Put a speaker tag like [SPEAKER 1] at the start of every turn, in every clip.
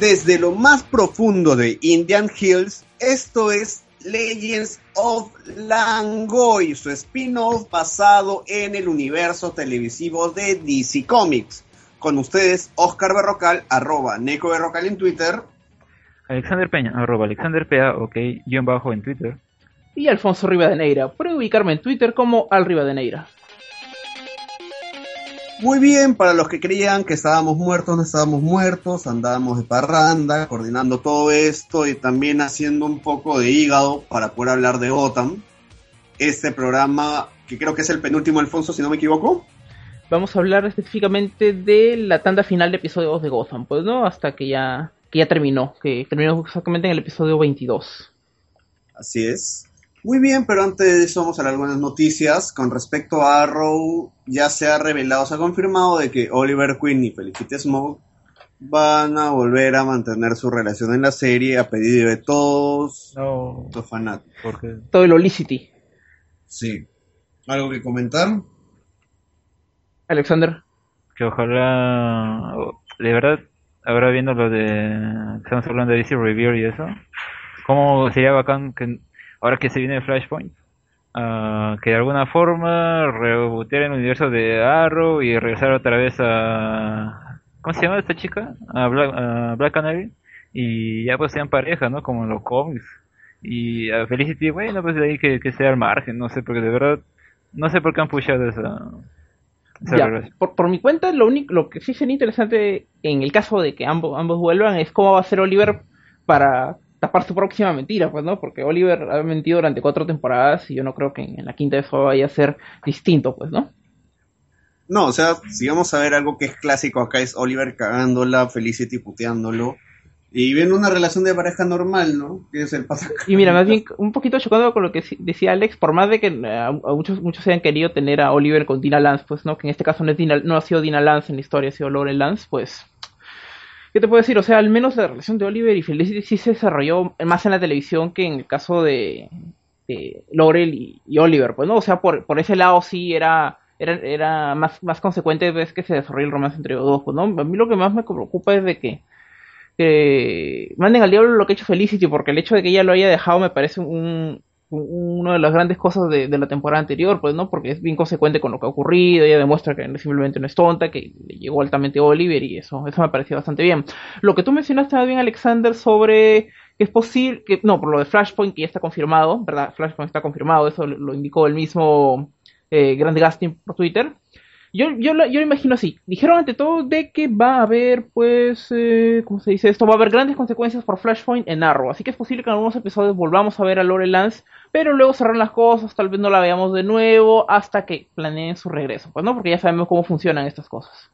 [SPEAKER 1] Desde lo más profundo de Indian Hills, esto es Legends of Langoy, su spin-off basado en el universo televisivo de DC Comics. Con ustedes, Oscar Berrocal, arroba Neco Berrocal en Twitter.
[SPEAKER 2] Alexander Peña, arroba Alexander Pea, ok, guion bajo en Twitter.
[SPEAKER 3] Y Alfonso Rivadeneira. Puede ubicarme en Twitter como Al Rivadeneira.
[SPEAKER 1] Muy bien, para los que creían que estábamos muertos, no estábamos muertos, andábamos de parranda, coordinando todo esto y también haciendo un poco de hígado para poder hablar de Gotham. Este programa, que creo que es el penúltimo, Alfonso, si no me equivoco.
[SPEAKER 3] Vamos a hablar específicamente de la tanda final de episodios de Gotham, pues, ¿no? Hasta que ya, que ya terminó, que terminó exactamente en el episodio 22.
[SPEAKER 1] Así es. Muy bien, pero antes de eso vamos a hablar algunas noticias. Con respecto a Arrow, ya se ha revelado, se ha confirmado de que Oliver Queen y Felicity Smoke van a volver a mantener su relación en la serie a pedido de todos
[SPEAKER 2] No,
[SPEAKER 1] los fanáticos.
[SPEAKER 2] porque
[SPEAKER 3] Todo el Olicity.
[SPEAKER 1] Sí. ¿Algo que comentar?
[SPEAKER 3] Alexander.
[SPEAKER 2] que ojalá, de verdad, ahora viendo lo de, estamos hablando de DC Review y eso, cómo sería bacán que, ahora que se viene Flashpoint, ah, que de alguna forma rebotear el universo de Arrow y regresar otra vez a, ¿cómo se llama esta chica? A Black, a Black Canary, y ya pues sean pareja, ¿no? Como en los cómics. Y a Felicity, bueno, pues de ahí que, que sea al margen, no sé, porque de verdad, no sé por qué han pushado esa,
[SPEAKER 3] Ya, por mi cuenta, lo único, lo que sí sería interesante en el caso de que ambos, ambos vuelvan es cómo va a ser Oliver para tapar su próxima mentira, pues, ¿no? Porque Oliver ha mentido durante cuatro temporadas y yo no creo que en, en la quinta eso vaya a ser distinto, pues, ¿no?
[SPEAKER 1] No, o sea, si vamos a ver algo que es clásico acá es Oliver cagándola, Felicity puteándolo. Y viendo una relación de pareja normal, ¿no? Que es el pasa.
[SPEAKER 3] Y mira, más bien un poquito chocando con lo que decía Alex, por más de que eh, a, a muchos muchos se hayan querido tener a Oliver con Dina Lance, pues no, que en este caso no es Dina- no ha sido Dina Lance en la historia, ha sido Lauren Lance, pues ¿qué te puedo decir? O sea, al menos la relación de Oliver y Felicity sí se desarrolló más en la televisión que en el caso de, de Laurel y, Oliver, pues no, o sea, por, por ese lado sí era era, era más, más consecuente ves que se desarrolla el romance entre los dos, pues no, a mí lo que más me preocupa es de que que manden al diablo lo que ha hecho Felicity, porque el hecho de que ella lo haya dejado me parece un- una de las grandes cosas de, de la temporada anterior, pues, ¿no? Porque es bien consecuente con lo que ha ocurrido, ella demuestra que simplemente no es tonta, que le llegó altamente Oliver y eso, eso me pareció bastante bien. Lo que tú mencionaste más bien, Alexander, sobre que es posible, que no, por lo de Flashpoint, que ya está confirmado, ¿verdad? Flashpoint está confirmado, eso lo, indicó el mismo eh, Grande Gastin por Twitter. Yo, yo, lo, yo lo imagino así. Dijeron ante todo de que va a haber, pues, eh, ¿cómo se dice esto? Va a haber grandes consecuencias por Flashpoint en Arrow. Así que es posible que en algunos episodios volvamos a ver a Lore Lance, pero luego cerrar las cosas, tal vez no la veamos de nuevo hasta que planeen su regreso. Pues no, porque ya sabemos cómo funcionan estas cosas.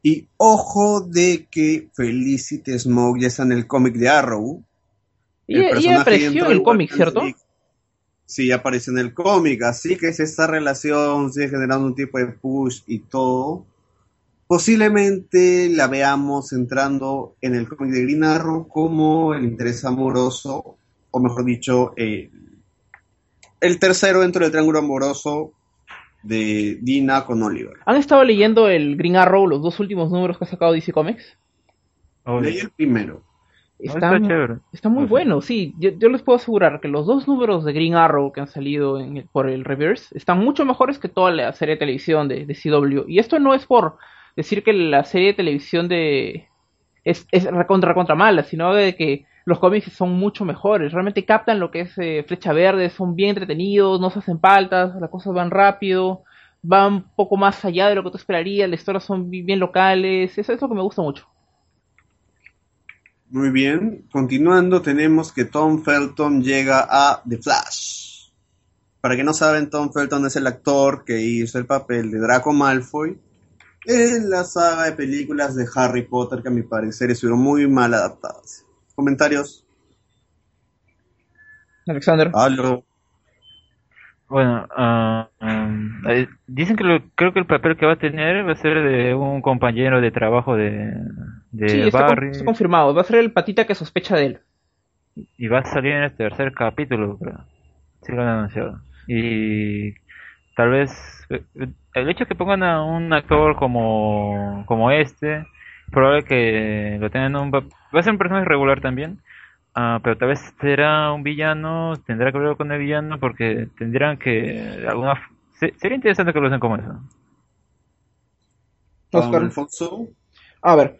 [SPEAKER 1] Y ojo de que Felicity Smoke ya está en el cómic de Arrow.
[SPEAKER 3] Y,
[SPEAKER 1] El
[SPEAKER 3] y apareció en el cómic, ¿cierto?
[SPEAKER 1] Sí, ya aparece en el cómic, así que si esta relación sigue generando un tipo de push y todo, posiblemente la veamos entrando en el cómic de Green Arrow como el interés amoroso, o mejor dicho, eh, el tercero dentro del triángulo amoroso de Dina con Oliver.
[SPEAKER 3] ¿Han estado leyendo el Green Arrow, los dos últimos números que ha sacado DC Comics?
[SPEAKER 2] Oh,
[SPEAKER 1] Leí el primero.
[SPEAKER 2] está chévere.
[SPEAKER 3] Está muy
[SPEAKER 2] O sea,
[SPEAKER 3] bueno, sí. Yo, yo les puedo asegurar que los dos números de Green Arrow que han salido en el- por el reverse están mucho mejores que toda la serie de televisión de, de CW. Y esto no es por decir que la serie de televisión de es, es recontra, recontra mala, sino de que los cómics son mucho mejores. Realmente captan lo que es eh, Flecha Verde, son bien entretenidos, no se hacen paltas, las cosas van rápido, van un poco más allá de lo que tú esperarías, las historias son bien locales, eso es lo que me gusta mucho.
[SPEAKER 1] Muy bien, continuando tenemos que Tom Felton llega a The Flash. Para que no saben, Tom Felton es el actor que hizo el papel de Draco Malfoy en la saga de películas de Harry Potter que a mi parecer estuvieron muy mal adaptadas. ¿Comentarios?
[SPEAKER 3] Alexander.
[SPEAKER 1] Aló.
[SPEAKER 2] Bueno, um, eh, dicen que lo- creo que el papel que va a tener va a ser de un compañero de trabajo de, de
[SPEAKER 3] Sí,
[SPEAKER 2] Barry
[SPEAKER 3] está confirmado, va a ser el patita que sospecha de él.
[SPEAKER 2] y va a salir en el tercer capítulo, creo. Sí lo han anunciado. Y tal vez eh, el hecho de que pongan a un actor como, como este, probable que lo tengan en un... Va a ser un personaje regular también, ah, pero tal vez será un villano, tendrá que ver con el villano porque tendrán que... alguna se- Sería interesante que lo usen como eso.
[SPEAKER 3] Oscar.
[SPEAKER 1] Alfonso.
[SPEAKER 3] A ver,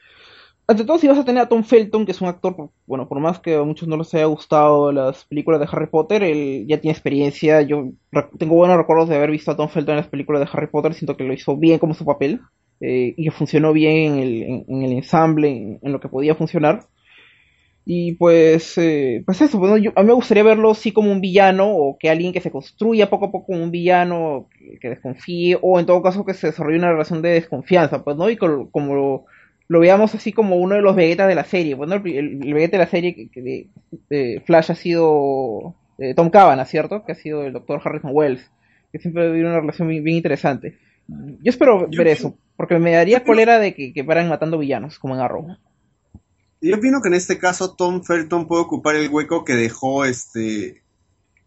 [SPEAKER 3] ante todo si vas a tener a Tom Felton, que es un actor, bueno, por más que a muchos no les haya gustado las películas de Harry Potter, él ya tiene experiencia, yo tengo buenos recuerdos de haber visto a Tom Felton en las películas de Harry Potter, siento que lo hizo bien como su papel, eh, y que funcionó bien en el, en, el ensamble, en, lo que podía funcionar. Y pues, eh, pues eso, bueno, a mí me gustaría verlo sí como un villano, o que alguien que se construya poco a poco como un villano, que, desconfíe, o en todo caso que se desarrolle una relación de desconfianza, pues, ¿no? Y como lo, veamos así como uno de los Vegetas de la serie, pues, ¿no? El, Vegeta de la serie que, Flash ha sido eh, Tom Cavanagh, ¿cierto? Que ha sido el doctor Harrison Wells, que siempre ha habido una relación bien, bien interesante. Yo espero
[SPEAKER 1] Yo
[SPEAKER 3] ver eso, porque me daría cólera de que, que paran matando villanos, como en Arrow.
[SPEAKER 1] Yo opino que en este caso Tom Felton puede ocupar el hueco que dejó este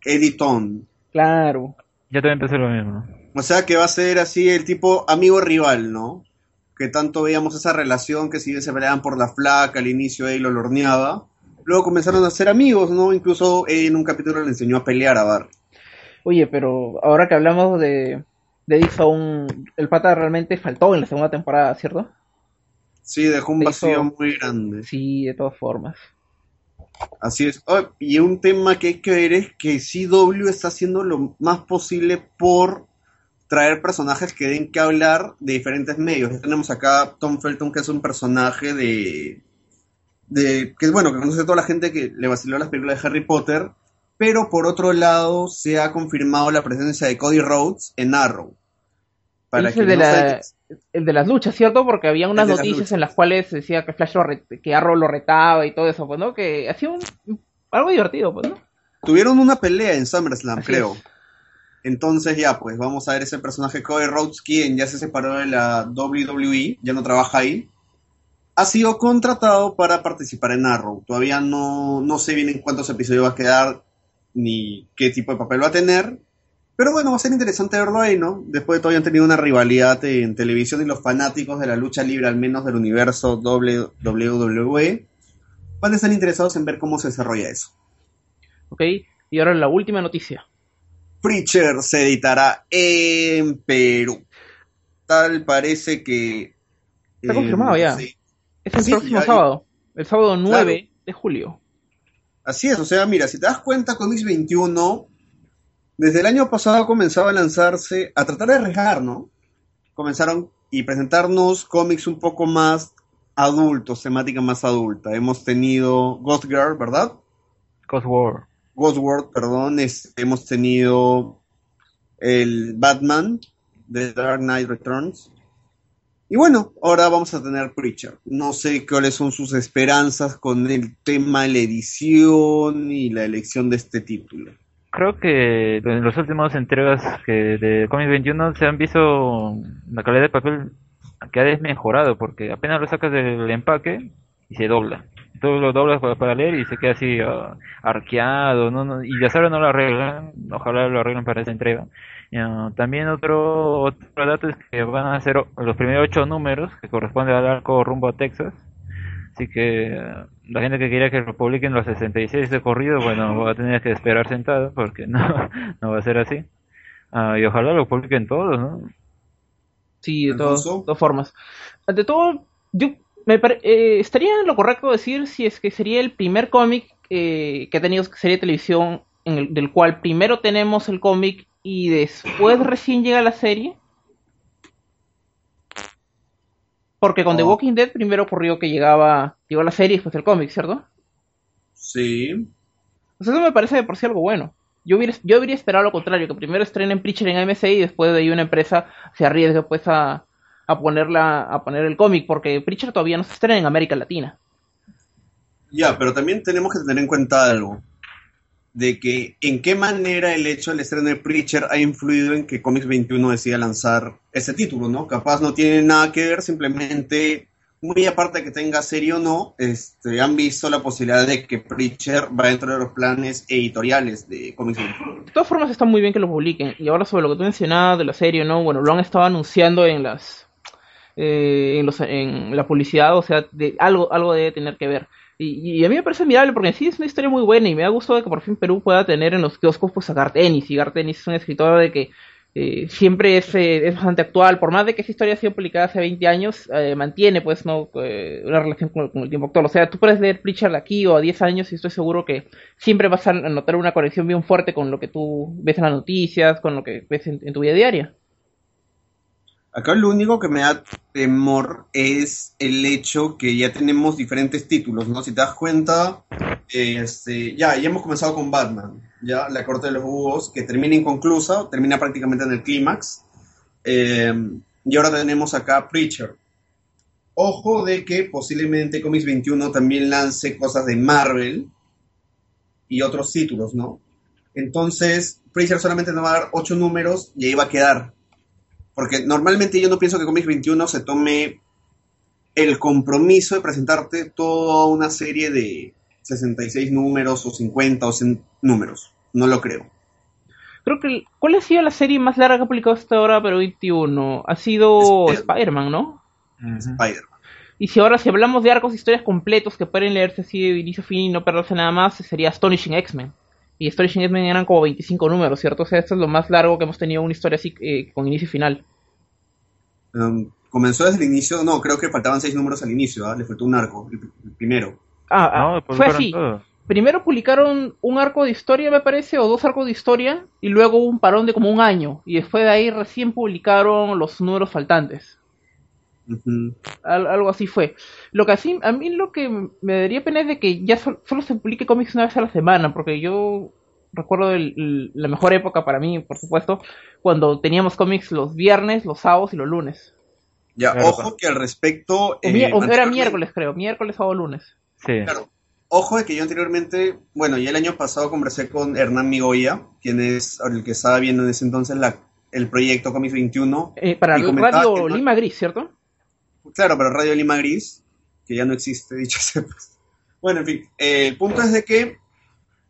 [SPEAKER 1] Eddie Tom.
[SPEAKER 3] Claro.
[SPEAKER 2] Yo también pensé lo mismo.
[SPEAKER 1] O sea que va a ser así el tipo amigo rival, ¿no? Que tanto veíamos esa relación que si bien se peleaban por la flaca, al inicio él lo lorneaba. Luego comenzaron a ser amigos, ¿no? Incluso él en un capítulo le enseñó a pelear a Barry.
[SPEAKER 3] Oye, pero ahora que hablamos de, de Dixon, el pata realmente faltó en la segunda temporada, ¿cierto?
[SPEAKER 1] Sí, dejó un vacío
[SPEAKER 3] hizo-
[SPEAKER 1] muy grande.
[SPEAKER 3] Sí, de todas formas.
[SPEAKER 1] Así es. Oh, y un tema que hay que ver es que CW está haciendo lo más posible por traer personajes que den que hablar de diferentes medios. Ya tenemos acá a Tom Felton, que es un personaje de, de que bueno, que conoce toda la gente que le vaciló las películas de Harry Potter, pero por otro lado se ha confirmado la presencia de Cody Rhodes en Arrow. Para
[SPEAKER 3] Ese
[SPEAKER 1] que
[SPEAKER 3] de
[SPEAKER 1] no
[SPEAKER 3] la-
[SPEAKER 1] se-
[SPEAKER 3] El de las luchas, ¿cierto? Porque había unas
[SPEAKER 1] las
[SPEAKER 3] noticias en las cuales decía que Flash lo que Arrow lo retaba y todo eso, pues, ¿no? Que hacía un, algo divertido, pues, ¿no?
[SPEAKER 1] Tuvieron una pelea en SummerSlam,
[SPEAKER 3] Así
[SPEAKER 1] creo.
[SPEAKER 3] es.
[SPEAKER 1] Entonces ya, pues vamos a ver ese personaje Cody Rhodes, quien ya se separó de la WWE, ya no trabaja ahí. Ha sido contratado para participar en Arrow. Todavía no, no sé bien en cuántos episodios va a quedar, ni qué tipo de papel va a tener. Pero bueno, va a ser interesante verlo ahí, ¿no? Después de todo han tenido una rivalidad en televisión y los fanáticos de la lucha libre, al menos del universo WWE, van a estar interesados en ver cómo se desarrolla eso.
[SPEAKER 3] Ok, y ahora la última noticia.
[SPEAKER 1] Preacher se editará en Perú. Tal parece que...
[SPEAKER 3] Está
[SPEAKER 1] eh,
[SPEAKER 3] confirmado ya.
[SPEAKER 1] sí.
[SPEAKER 3] Es el
[SPEAKER 1] Sí,
[SPEAKER 3] próximo
[SPEAKER 1] ya-
[SPEAKER 3] sábado, el sábado 9 de julio.
[SPEAKER 1] Así es, o sea, mira, si te das cuenta, Comics 21, desde el año pasado comenzaba a lanzarse, a tratar de arriesgar, ¿no? Comenzaron y presentarnos cómics un poco más adultos, temática más adulta. Hemos tenido Ghost Girl, ¿verdad?
[SPEAKER 2] Ghost War.
[SPEAKER 1] Ghost World, perdón, es- hemos tenido el Batman de Dark Knight Returns. Y bueno, ahora vamos a tener Preacher. No sé cuáles son sus esperanzas con el tema de la edición y la elección de este título.
[SPEAKER 2] Creo que en las últimas entregas que de Comics 21 se han visto la calidad de papel que ha desmejorado porque apenas lo sacas del empaque y se dobla. Tú lo doblas para, leer y se queda así ah, arqueado, ¿no? Y ya ahora no lo arreglan, ojalá lo arreglen para esa entrega. También otro, otro dato es que van a ser los primeros ocho números que corresponden al arco rumbo a Texas. Así que la gente que quería que lo publiquen los 66 de corrido, bueno, va a tener que esperar sentado porque no, no va a ser así. Ah, y ojalá lo publiquen todos, ¿no?
[SPEAKER 3] Sí, de todas, todas formas. Ante todo, yo me eh, estaría en lo correcto decir si es que sería el primer cómic eh, que ha tenido serie de televisión en el, del cual primero tenemos el cómic y después recién llega la serie. Porque con The
[SPEAKER 1] Oh.
[SPEAKER 3] Walking Dead primero ocurrió que llegaba llegó la serie y después el cómic, ¿cierto?
[SPEAKER 1] Sí.
[SPEAKER 3] O sea, eso me parece de por sí algo bueno. Yo hubiera, yo habría esperado lo contrario, que primero estrenen Preacher en AMC y después de ahí una empresa se arriesgue pues a, a ponerla, a poner el cómic, porque Preacher todavía no se estrena en América Latina.
[SPEAKER 1] Ya, pero también tenemos que tener en cuenta algo. De que en qué manera el hecho del estreno de Preacher ha influido en que Comics 21 decida lanzar ese título, ¿no? Capaz no tiene nada que ver, simplemente, muy aparte de que tenga serie o no, este, han visto la posibilidad de que Preacher va dentro de los planes editoriales de Comics 21.
[SPEAKER 3] De todas formas está muy bien que lo publiquen. Y ahora sobre lo que tú mencionabas de la serie, ¿no? Bueno, lo han estado anunciando en las eh, en, los, en la publicidad, o sea, de, algo, algo debe tener que ver. Y, y a mí me parece admirable porque sí es una historia muy buena y me ha gustado que por fin Perú pueda tener en los kioscos pues a Garth Ennis. Y Garth Ennis es un escritor de que eh, siempre es, eh, es, bastante actual, por más de que esa historia ha sido publicada hace 20 años, eh, mantiene pues no eh, una relación con, el tiempo actual. O sea, tú puedes leer Preacher de aquí o a 10 años y estoy seguro que siempre vas a notar una conexión bien fuerte con lo que tú ves en las noticias, con lo que ves en, en tu vida diaria.
[SPEAKER 1] Acá lo único que me da temor es el hecho que ya tenemos diferentes títulos, ¿no? Si te das cuenta, este, ya, ya hemos comenzado con Batman, ya, la corte de los búhos, que termina inconclusa, termina prácticamente en el clímax, eh, y ahora tenemos acá Preacher. Ojo de que posiblemente Comics 21 también lance cosas de Marvel y otros títulos, ¿no? Entonces, Preacher solamente nos va a dar ocho números y ahí va a quedar. Porque normalmente yo no pienso que Comics 21 se tome el compromiso de presentarte toda una serie de 66 números o 50 o 100 números. No lo creo.
[SPEAKER 3] Creo que. ¿Cuál ha sido la serie más larga que ha publicado hasta ahora, pero 21? Ha sido Spider-Man, ¿no?
[SPEAKER 1] Uh -huh. Spider-Man.
[SPEAKER 3] Y si ahora, si hablamos de arcos, historias completos que pueden leerse así de inicio a fin y no perderse nada más, sería Astonishing X-Men. Y Astonishing X-Men eran como 25 números, ¿cierto? O sea, esto es lo más largo que hemos tenido una historia así eh, con inicio y final.
[SPEAKER 1] Um, comenzó desde el inicio, no, creo que faltaban 6 números al inicio, ¿eh? le faltó un arco, el, el primero.
[SPEAKER 3] Ah, no, fue así. Primero publicaron un arco de historia, me parece, o dos arcos de historia, y luego un parón de como un año. Y después de ahí recién publicaron los números faltantes.
[SPEAKER 1] Uh -huh.
[SPEAKER 3] Al, algo así fue. Lo que así, a mí lo que me daría pena es de que ya so, solo se publique cómics una vez a la semana, porque yo recuerdo el, el, la mejor época para mí, por supuesto, cuando teníamos cómics los viernes, los sábados y los lunes.
[SPEAKER 1] Ya, claro, ojo que al respecto...
[SPEAKER 3] Eh, o, era miércoles, creo, miércoles, sábado, lunes.
[SPEAKER 2] Sí.
[SPEAKER 1] Claro, ojo de que yo anteriormente, bueno, ya el año pasado conversé con Hernán Migoya, quien es el que estaba viendo en ese entonces la, el proyecto Comics 21.
[SPEAKER 3] Eh, para el Radio Lima Gris, ¿cierto?
[SPEAKER 1] Claro, para Radio Lima Gris, que ya no existe, dicho sepas. Bueno, en fin, eh, el punto es de que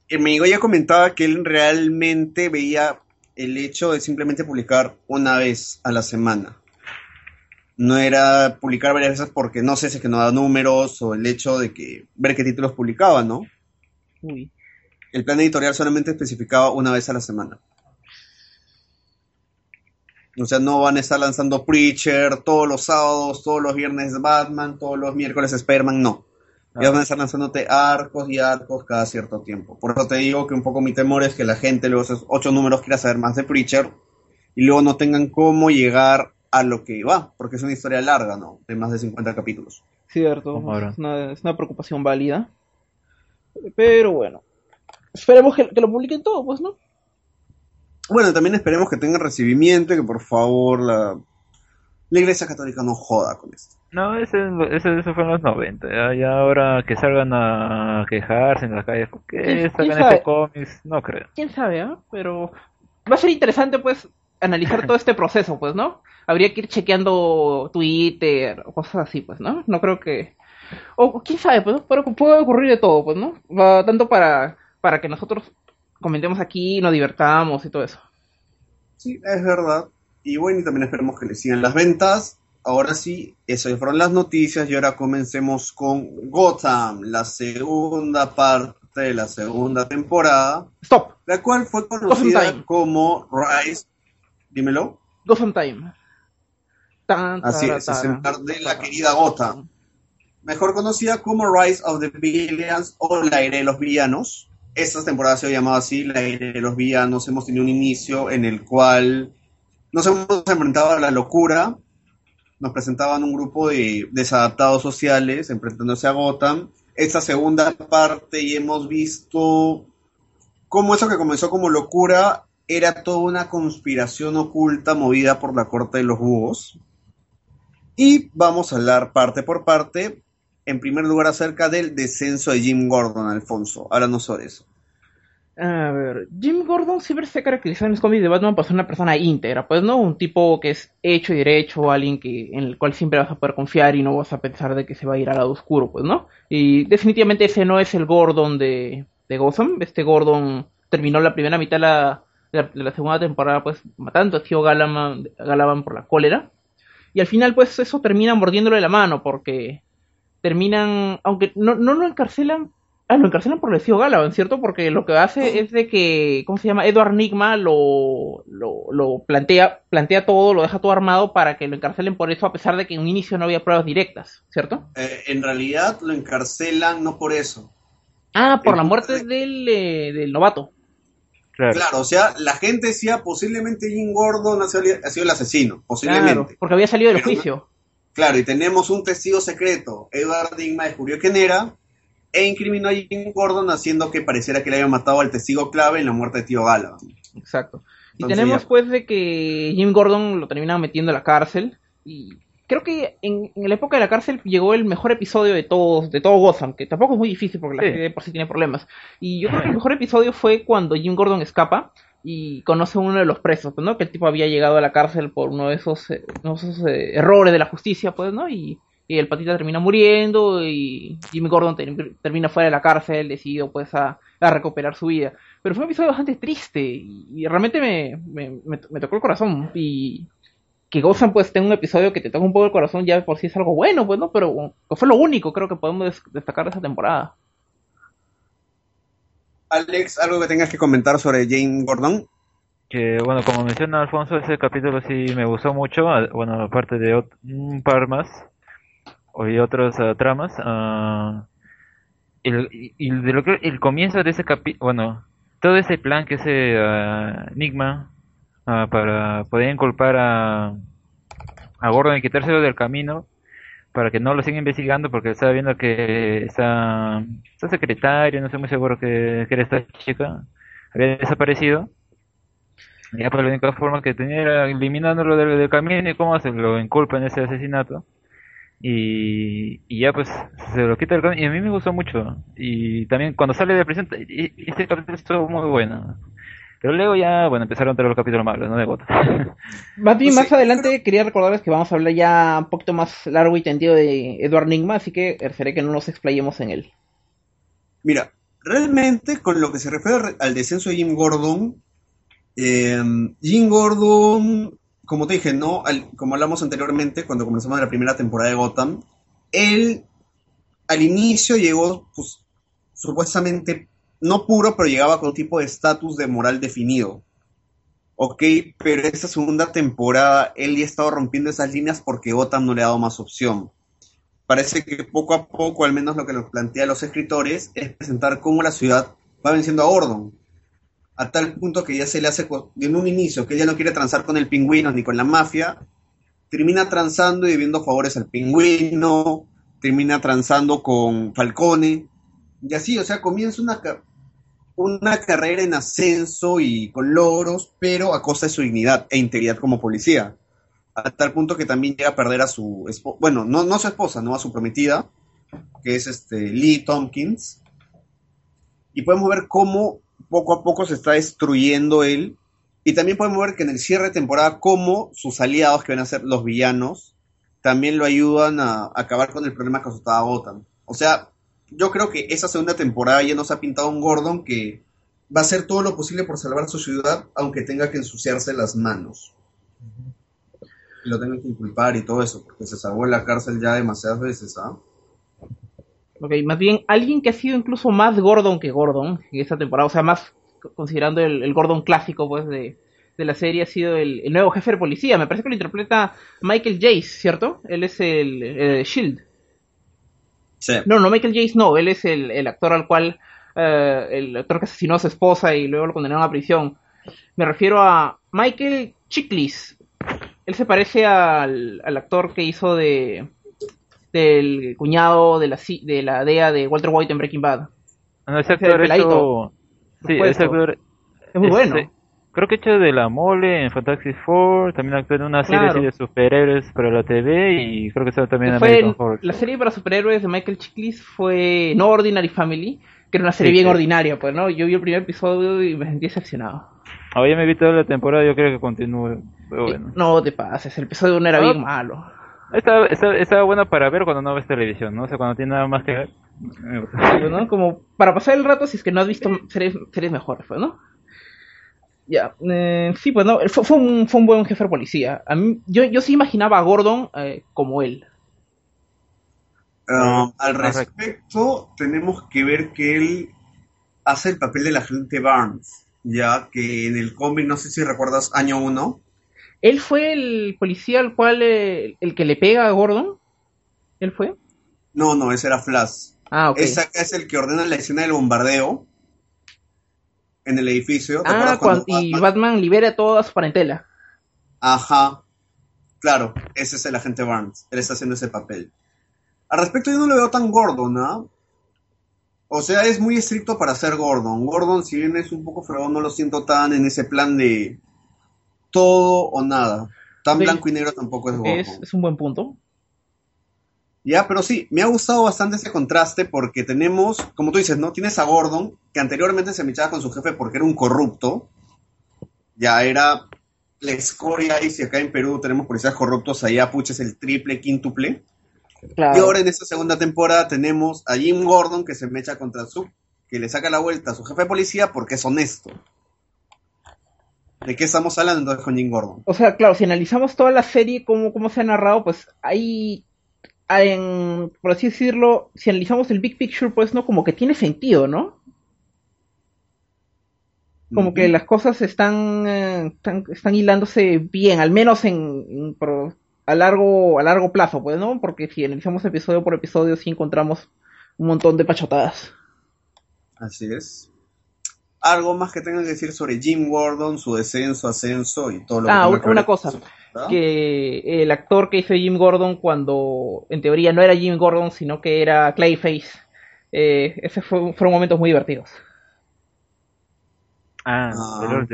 [SPEAKER 1] eh, Migoya comentaba que él realmente veía el hecho de simplemente publicar una vez a la semana. No era publicar varias veces porque no sé si es que no da números o el hecho de que ver qué títulos publicaba, ¿no?
[SPEAKER 3] Uy.
[SPEAKER 1] El plan editorial solamente especificaba una vez a la semana. O sea, no van a estar lanzando Preacher todos los sábados, todos los viernes Batman, todos los miércoles Spider-Man, no. Ah. Ellos van a estar lanzándote arcos y arcos cada cierto tiempo. Por eso te digo que un poco mi temor es que la gente luego esos ocho números quiera saber más de Preacher y luego no tengan cómo llegar a lo que va, porque es una historia larga, ¿no? De más de 50 capítulos.
[SPEAKER 3] Cierto, es una, es una, preocupación válida. Pero bueno, esperemos que, que, lo publiquen todo, pues, ¿no?
[SPEAKER 1] Bueno, también esperemos que tengan recibimiento y que por favor la, la Iglesia Católica no joda con esto.
[SPEAKER 2] No, ese, ese, eso fue en los 90. Ya, ya, ahora que salgan a quejarse en las calles, ¿por qué sacan este cómics? No creo.
[SPEAKER 3] Quién sabe, ¿eh? Pero va a ser interesante, pues, analizar todo este proceso, pues, ¿no? Habría que ir chequeando Twitter o cosas así, pues, ¿no? No creo que... O quién sabe, pues, pero puede ocurrir de todo, pues, ¿no? Va tanto para, para que nosotros comentemos aquí, nos divertamos y todo eso.
[SPEAKER 1] Sí, es verdad. Y bueno, y también esperemos que le sigan las ventas. Ahora sí, eso fueron las noticias y ahora comencemos con Gotham, la segunda parte de la segunda temporada.
[SPEAKER 3] Stop.
[SPEAKER 1] La cual fue conocida como Rise. Dímelo.
[SPEAKER 3] Gotham Time.
[SPEAKER 1] Tan, Así es, es el de la querida Gotham. mejor conocida como Rise of the Villains o La Aire de los Villanos. Esta temporada se ha llamado así, La de los Villanos. Hemos tenido un inicio en el cual nos hemos enfrentado a la locura. Nos presentaban un grupo de desadaptados sociales enfrentándose a Gotham. Esta segunda parte y hemos visto cómo eso que comenzó como locura era toda una conspiración oculta movida por la corte de los búhos. Y vamos a hablar parte por parte. En primer lugar, acerca del descenso de Jim Gordon, Alfonso. Háblanos sobre eso.
[SPEAKER 3] A ver, Jim Gordon siempre se caracteriza en los cómics de Batman por ser una persona íntegra, pues no un tipo que es hecho y derecho, alguien que en el cual siempre vas a poder confiar y no vas a pensar de que se va a ir al lado oscuro, pues no. Y definitivamente ese no es el Gordon de, de Gotham. Este Gordon terminó la primera mitad de la, de la, segunda temporada pues matando a tío Galaman, Galavan por la cólera. Y al final pues eso termina mordiéndole la mano porque terminan, aunque no, no lo encarcelan Ah, lo encarcelan por el tío Galavan, ¿cierto? Porque lo que hace es de que, ¿cómo se llama? Edward Nigma lo, lo, plantea, plantea todo, lo deja todo armado para que lo encarcelen por eso, a pesar de que en un inicio no había pruebas directas, ¿cierto?
[SPEAKER 1] Eh, en realidad lo encarcelan no por eso.
[SPEAKER 3] Ah, por la muerte del, eh, del novato.
[SPEAKER 1] Claro. o sea, la gente decía posiblemente Jim Gordon ha sido, el asesino, posiblemente. Claro,
[SPEAKER 3] porque había salido del juicio.
[SPEAKER 1] Claro, y tenemos un testigo secreto. Edward Nigma descubrió quién era e incriminó a Jim Gordon haciendo que pareciera que le había matado al testigo clave en la muerte de Tío Gala.
[SPEAKER 3] Exacto. y tenemos pues de que Jim Gordon lo terminan metiendo a la cárcel y creo que en, la época de la cárcel llegó el mejor episodio de todos, de todo Gotham, que tampoco es muy difícil porque la gente por sí tiene problemas. Y yo creo que el mejor episodio fue cuando Jim Gordon escapa y conoce a uno de los presos, ¿no? Que el tipo había llegado a la cárcel por uno de esos, eh, eh, errores de la justicia, pues, ¿no? Y y el patita termina muriendo y Jimmy Gordon termina fuera de la cárcel, decidido pues a, recuperar su vida. Pero fue un episodio bastante triste y, realmente me, me, tocó el corazón y que Gotham pues tenga un episodio que te toca un poco el corazón ya por sí es algo bueno, pues no, pero fue lo único creo que podemos destacar de esa temporada.
[SPEAKER 1] Alex, ¿algo que tengas que comentar sobre Jane Gordon?
[SPEAKER 2] Que bueno, como menciona Alfonso, ese capítulo sí me gustó mucho, bueno, aparte de un par más, y otras tramas. Uh, el, y de lo que, el comienzo de ese capítulo, bueno, todo ese plan que ese uh, Enigma para poder inculpar a, a Gordon y quitárselo del camino para que no lo siga investigando porque estaba viendo que esa, secretaria, no estoy muy seguro que, que era esta chica, había desaparecido. Ya pues la única forma que tenía era eliminándolo del, camino y cómo se lo inculpa en ese asesinato. Y, ya pues se lo quita el y a mí me gustó mucho y también cuando sale de prisión este capítulo estuvo muy bueno pero luego ya bueno empezaron a los capítulos malos no de gota
[SPEAKER 3] más bien pues más adelante quería recordarles que vamos a hablar ya un poquito más largo y tendido de Edward Nigma así que seré que no nos explayemos en él.
[SPEAKER 1] Mira realmente con lo que se refiere al descenso de Jim Gordon eh, Jim Gordon como te dije, ¿no? como hablamos anteriormente, cuando comenzamos la primera temporada de Gotham, él al inicio llegó, pues, supuestamente, no puro, pero llegaba con un tipo de estatus de moral definido. Ok, pero esta segunda temporada él ya estaba rompiendo esas líneas porque Gotham no le ha dado más opción. Parece que poco a poco, al menos lo que nos plantean los escritores, es presentar cómo la ciudad va venciendo a Gordon a tal punto que ya se le hace en un inicio que ella no quiere transar con el pingüino ni con la mafia, termina transando y debiendo favores al pingüino, termina transando con Falcone, y así, o sea, comienza una, una carrera en ascenso y con logros, pero a costa de su dignidad e integridad como policía. A tal punto que también llega a perder a su esposa, bueno, no, no a su esposa, no a su prometida, que es este Lee Tompkins. Y podemos ver cómo poco a poco se está destruyendo él. Y también podemos ver que en el cierre de temporada, como sus aliados, que van a ser los villanos, también lo ayudan a, acabar con el problema que azotaba Gotham. O sea, yo creo que esa segunda temporada ya nos ha pintado un Gordon que va a hacer todo lo posible por salvar su ciudad, aunque tenga que ensuciarse las manos. Y lo tengan que inculpar y todo eso, porque se salvó en la cárcel ya demasiadas veces, ¿ah?
[SPEAKER 3] Ok, más bien alguien que ha sido incluso más Gordon que Gordon en esta temporada, o sea, más considerando el, Gordon clásico pues de, la serie ha sido el, nuevo jefe de policía. Me parece que lo interpreta Michael Jace, ¿cierto? Él es el, Shield. No, no, Michael J. Snow, él es el, el actor al cual, eh, el actor que asesinó a su esposa y luego lo condenaron a prisión. Me refiero a Michael Chiklis. Él se parece al, al actor que hizo de del cuñado de la, de la DEA de Walter White en Breaking Bad.
[SPEAKER 2] No, ese actor hecho... Sí, ese actor...
[SPEAKER 3] Es muy bueno.
[SPEAKER 2] Creo que hecho de la mole en Fantastic Four, también actuó en una serie de superhéroes para la TV y creo que estaba también en American Horror.
[SPEAKER 3] La serie para superhéroes de Michael Chiklis fue No Ordinary Family, que era una serie bien ordinaria, pues, ¿no? Yo vi el primer episodio y me sentí decepcionado.
[SPEAKER 2] Ahora ya me vi toda la temporada, yo creo que continúe. bueno.
[SPEAKER 3] No te pases, el episodio 1 era ah. bien malo.
[SPEAKER 2] Estaba, estaba, bueno para ver cuando no ves televisión, ¿no? O sea, cuando tiene nada más que ver.
[SPEAKER 3] ¿no? Como para pasar el rato si es que no has visto series, series mejores, pues, ¿no? Ya, eh, sí, pues no, fue, fue, un, fue un buen jefe de policía. A mí, yo, yo sí imaginaba a Gordon eh, como él.
[SPEAKER 1] Um, al respecto, tenemos que ver que él hace el papel del agente Barnes, ya que en el cómic, no sé si recuerdas, año 1,
[SPEAKER 3] ¿Él fue el policía al cual eh, el que le pega a Gordon? ¿Él fue?
[SPEAKER 1] No, no, ese era Flash.
[SPEAKER 3] Ah, ok.
[SPEAKER 1] Ese acá es el que ordena la escena del bombardeo en el edificio.
[SPEAKER 3] ah, y Batman... libera toda su parentela.
[SPEAKER 1] Ajá. Claro, ese es el agente Barnes. Él está haciendo ese papel. Al respecto, yo no lo veo tan Gordon, ¿no? O sea, es muy estricto para ser Gordon. Gordon, si bien es un poco fregón, no lo siento tan en ese plan de todo o nada. Tan blanco y negro tampoco es
[SPEAKER 3] Gordon. Es, un buen punto.
[SPEAKER 1] Ya, pero sí, me ha gustado bastante ese contraste porque tenemos, como tú dices, ¿no? Tienes a Gordon, que anteriormente se mechaba con su jefe porque era un corrupto. Ya era la escoria y si acá en Perú tenemos policías corruptos, allá puches el triple, quíntuple. Y ahora en esta segunda temporada tenemos a Jim Gordon que se mecha contra su, que le saca la vuelta a su jefe de policía porque es honesto. ¿De qué estamos hablando entonces con Jim Gordon?
[SPEAKER 3] O sea, claro, si analizamos toda la serie, cómo, cómo se ha narrado, pues hay, en, por así decirlo, si analizamos el big picture, pues no, como que tiene sentido, ¿no? Como que las cosas están, eh, están, hilándose bien, al menos en, a largo a largo plazo, pues, ¿no? Porque si analizamos episodio por episodio, sí encontramos un montón de pachotadas.
[SPEAKER 1] Así es algo más que tengan que decir sobre Jim Gordon, su descenso, ascenso y todo lo
[SPEAKER 3] ah, que Ah, una cosa. Que el actor que hizo Jim Gordon cuando en teoría no era Jim Gordon, sino que era Clayface, eh, ese fue, fueron momentos muy divertidos.
[SPEAKER 2] Ah, ah.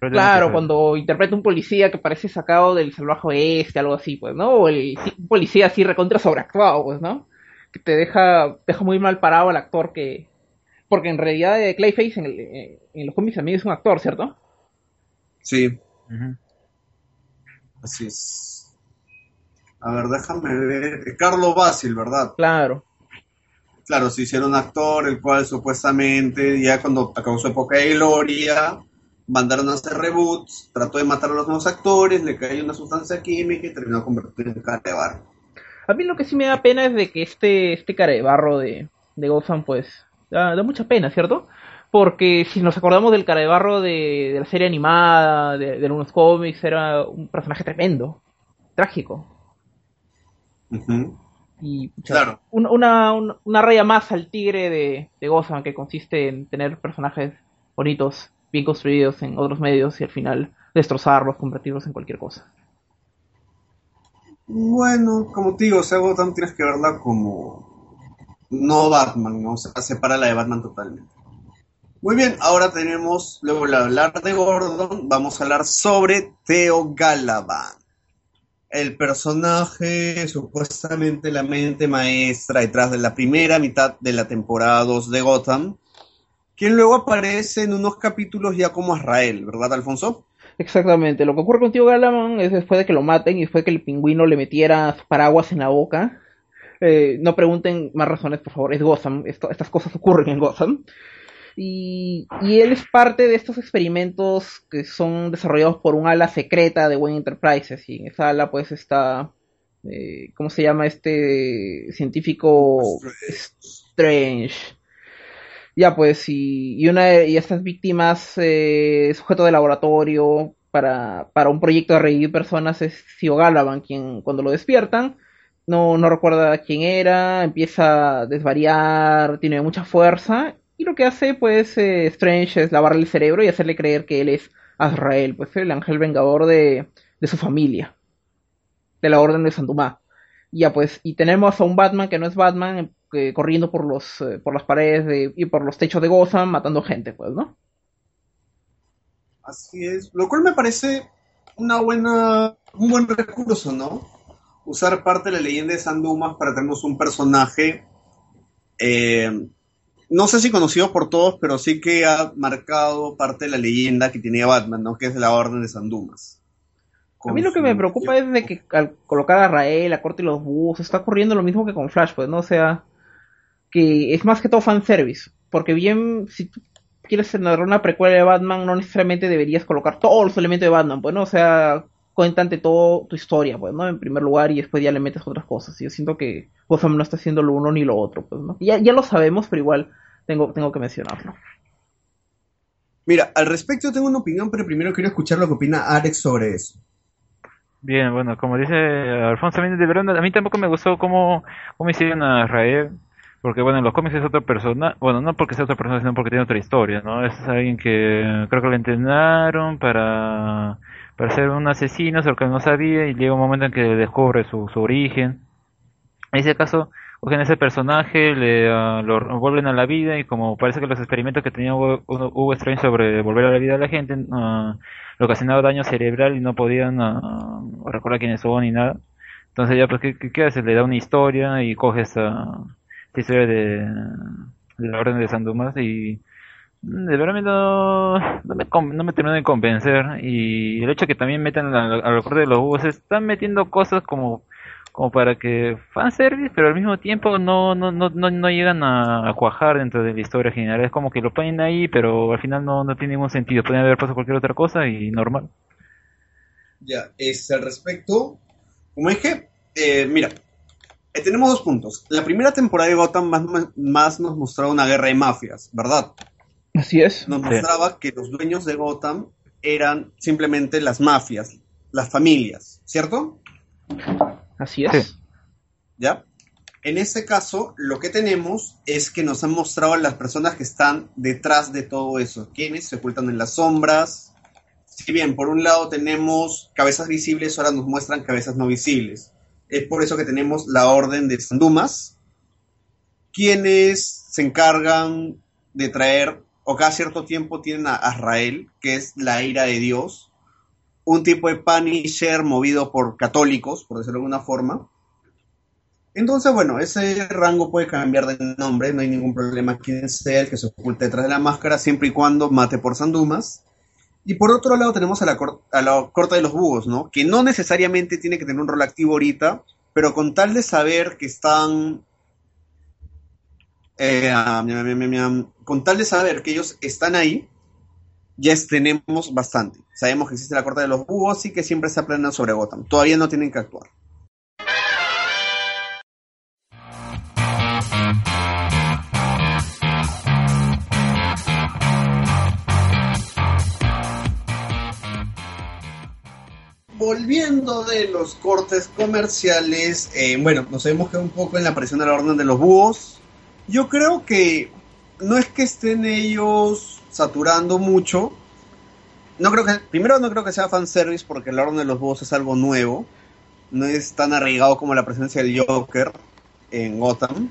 [SPEAKER 2] El
[SPEAKER 3] claro, cuando interpreta un policía que parece sacado del salvaje oeste, algo así, pues, ¿no? O el un policía así recontra sobreactuado, pues, ¿no? Que te deja, deja muy mal parado al actor que, porque en realidad eh, Clayface en, eh, en los cómics también es un actor, ¿cierto?
[SPEAKER 1] Sí. Así es. A ver, déjame ver. Carlos Basil, ¿verdad?
[SPEAKER 3] Claro.
[SPEAKER 1] Claro, se hicieron un actor, el cual supuestamente, ya cuando acabó su época de gloria, mandaron a hacer reboots, trató de matar a los nuevos actores, le cayó una sustancia química y terminó convirtiendo en cara de barro.
[SPEAKER 3] A mí lo que sí me da pena es de que este, este cara de barro de, de Gotham, pues, Da, mucha pena, ¿cierto? Porque si nos acordamos del cara de barro de, la serie animada, de, de algunos cómics, era un personaje tremendo, trágico. Y
[SPEAKER 1] claro.
[SPEAKER 3] una, una, raya más al tigre de, de Gotham que consiste en tener personajes bonitos, bien construidos en otros medios y al final destrozarlos, convertirlos en cualquier cosa.
[SPEAKER 1] Bueno, como te digo, o sea, Gotham tienes que verla como no Batman, ¿no? O sea, separa la de Batman totalmente. Muy bien, ahora tenemos, luego de hablar de Gordon, vamos a hablar sobre Theo Galavan. El personaje, supuestamente la mente maestra detrás de la primera mitad de la temporada 2 de Gotham, quien luego aparece en unos capítulos ya como Israel, ¿verdad, Alfonso?
[SPEAKER 3] Exactamente. Lo que ocurre con Theo Galavan es después de que lo maten y de que el pingüino le metiera paraguas en la boca, eh, no pregunten más razones, por favor, es Gotham, estas cosas ocurren en Gotham. Y, él es parte de estos experimentos que son desarrollados por un ala secreta de Wayne Enterprises. Y en esa ala, pues, está. Eh, ¿Cómo se llama este científico? Strange. Ya, pues, y, una de estas víctimas, eh, sujeto de laboratorio para, para un proyecto de revivir personas, es Theo Galavan, quien cuando lo despiertan no, no recuerda quién era, empieza a desvariar, tiene mucha fuerza, y lo que hace pues eh, Strange es lavarle el cerebro y hacerle creer que él es Azrael, pues el ángel vengador de, de su familia, de la Orden de Sandumá. Y ya pues, y tenemos a un Batman que no es Batman, eh, corriendo por los eh, por las paredes y por los techos de Gotham, matando gente, pues, ¿no?
[SPEAKER 1] Así es, lo cual me parece una buena, un buen recurso, ¿no? Usar parte de la leyenda de Sandumas para tenernos un personaje, eh, no sé si conocido por todos, pero sí que ha marcado parte de la leyenda que tenía Batman, ¿no? Que es la Orden de Sandumas.
[SPEAKER 3] A mí lo que me preocupa es de que al colocar a Rael, a Corte y los búhos, está ocurriendo lo mismo que con Flash, pues, ¿no? O sea, que es más que todo fanservice. Porque bien, si tú quieres narrar una precuela de Batman, no necesariamente deberías colocar todos los elementos de Batman, pues, ¿no? O sea, cuéntate todo tu historia, pues, ¿no? En primer lugar, y después ya le metes otras cosas. Y yo siento que Gotham no está haciendo lo uno ni lo otro, pues, ¿no? Ya, ya lo sabemos, pero igual tengo, tengo que mencionarlo.
[SPEAKER 1] Mira, al respecto tengo una opinión, pero primero quiero escuchar lo que opina Alex sobre eso.
[SPEAKER 2] Bien, bueno, como dice Alfonso de verdad, a mí tampoco me gustó cómo, cómo hicieron a Rael, porque bueno, en los cómics es otra persona, bueno, no porque sea otra persona, sino porque tiene otra historia, ¿no? Es alguien que creo que lo entrenaron para, para ser un asesino, solo que no sabía, y llega un momento en que descubre su, su origen. En ese caso, cogen ese personaje, le uh, lo vuelven a la vida y como parece que los experimentos que tenía Hugo, Strange sobre volver a la vida a la gente uh, le ocasionaba daño cerebral y no podían uh, recordar quiénes son ni nada. Entonces ya pues ¿qué, qué, hace? Le da una historia y coge esa, historia de, la Orden de San y de verdad no, no, me, no me terminó de convencer y el hecho que también metan al, al de los búhos están metiendo cosas como como para que fanservice, pero al mismo tiempo no, no, no, no, llegan a, cuajar dentro de la historia general. Es como que lo ponen ahí, pero al final no, no tiene ningún sentido. Pueden haber pasado cualquier otra cosa y normal.
[SPEAKER 1] Ya, es al respecto. Como dije, eh, mira, eh, tenemos dos puntos. La primera temporada de Gotham más, más nos mostraba una guerra de mafias, ¿verdad?
[SPEAKER 3] Así es.
[SPEAKER 1] Nos mostraba que los dueños de Gotham eran simplemente las mafias, las familias, ¿cierto?
[SPEAKER 3] Así es.
[SPEAKER 1] ¿Ya? En este caso, lo que tenemos es que nos han mostrado a las personas que están detrás de todo eso, quienes se ocultan en las sombras. Si bien por un lado tenemos cabezas visibles, ahora nos muestran cabezas no visibles. Es por eso que tenemos la orden de Sandumas, quienes se encargan de traer, o cada cierto tiempo tienen a Azrael, que es la ira de Dios, un tipo de Punisher movido por católicos, por decirlo de alguna forma. Entonces, bueno, ese rango puede cambiar de nombre, no hay ningún problema quien sea el que se oculte detrás de la máscara, siempre y cuando mate por Sandumas. Y por otro lado tenemos a la, a la corta de los búhos, ¿no? Que no necesariamente tiene que tener un rol activo ahorita, pero con tal de saber que están... Eh, con tal de saber que ellos están ahí, ya tenemos bastante. Sabemos que existe la corte de los búhos y que siempre se aprenden sobre Gotham. Todavía no tienen que actuar. Volviendo de los cortes comerciales, eh, bueno, nos hemos quedado un poco en la aparición de la Orden de los Búhos. Yo creo que no es que estén ellos saturando mucho. No creo que, primero no creo que sea fanservice porque el orden de los búhos es algo nuevo. No es tan arraigado como la presencia del Joker en Gotham.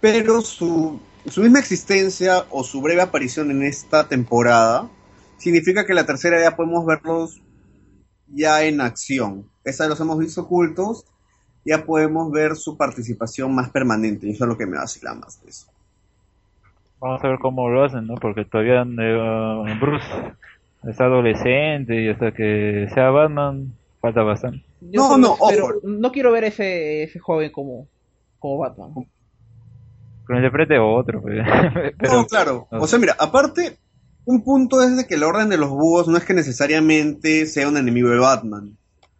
[SPEAKER 1] Pero su, su misma existencia o su breve aparición en esta temporada significa que la tercera ya podemos verlos ya en acción. Esta los hemos visto ocultos, ya podemos ver su participación más permanente. Y eso es lo que me vacila más de eso.
[SPEAKER 2] Vamos a ver cómo lo hacen, ¿no? Porque todavía eh, Bruce está adolescente y hasta que sea Batman falta bastante.
[SPEAKER 3] no, no, pero no quiero ver ese, ese joven como, como Batman.
[SPEAKER 2] Que lo interprete otro. Pues.
[SPEAKER 1] no, claro. O sea, mira, aparte, un punto es de que la Orden de los Búhos no es que necesariamente sea un enemigo de Batman.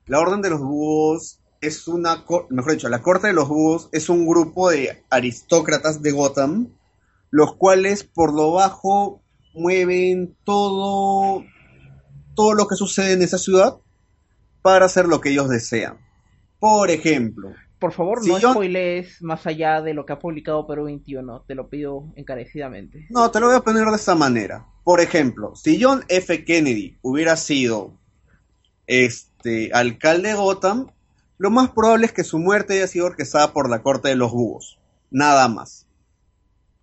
[SPEAKER 1] La Orden de los Búhos es una, mejor dicho, la Corte de los Búhos es un grupo de aristócratas de Gotham los cuales por lo bajo mueven todo, todo lo que sucede en esa ciudad para hacer lo que ellos desean. Por ejemplo,
[SPEAKER 3] Por favor,
[SPEAKER 1] Si
[SPEAKER 3] no
[SPEAKER 1] yo-
[SPEAKER 3] spoilees más allá de lo que ha publicado Perú 21. Te lo pido encarecidamente.
[SPEAKER 1] No, te lo voy a poner de esta manera. Por ejemplo, si John F. Kennedy hubiera sido este alcalde de Gotham, lo más probable es que su muerte haya sido orquestada por la corte de los búhos. Nada más.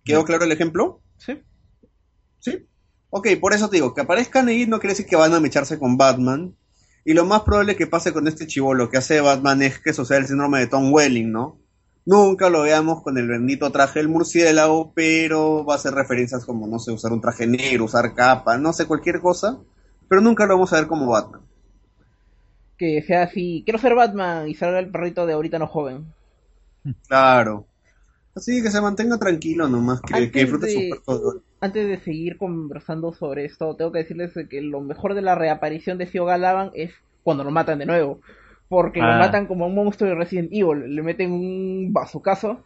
[SPEAKER 1] ¿Quedó claro el ejemplo?
[SPEAKER 3] ¿Sí?
[SPEAKER 1] Sí. Ok, por eso te digo, que aparezcan ahí no quiere decir que van a mecharse con Batman. Y lo más probable que pase con este chivolo que hace Batman es que suceda el síndrome de Tom Welling, ¿no? Nunca lo veamos con el bendito traje del murciélago, pero va a hacer referencias como, no sé, usar un traje negro, usar capa, no sé, cualquier cosa. Pero nunca lo vamos a ver como Batman.
[SPEAKER 3] Que sea así, quiero ser Batman y salga el perrito de ahorita no joven.
[SPEAKER 1] Claro. Así que se mantenga tranquilo nomás, que,
[SPEAKER 3] Antes
[SPEAKER 1] que disfrute
[SPEAKER 3] de-
[SPEAKER 1] su perro.
[SPEAKER 3] Antes de seguir conversando sobre esto, tengo que decirles que lo mejor de la reaparición de Theo Galavan es cuando lo matan de nuevo. Porque lo
[SPEAKER 2] Ah.
[SPEAKER 3] matan como un monstruo de Resident Evil. Le meten un bazucazo.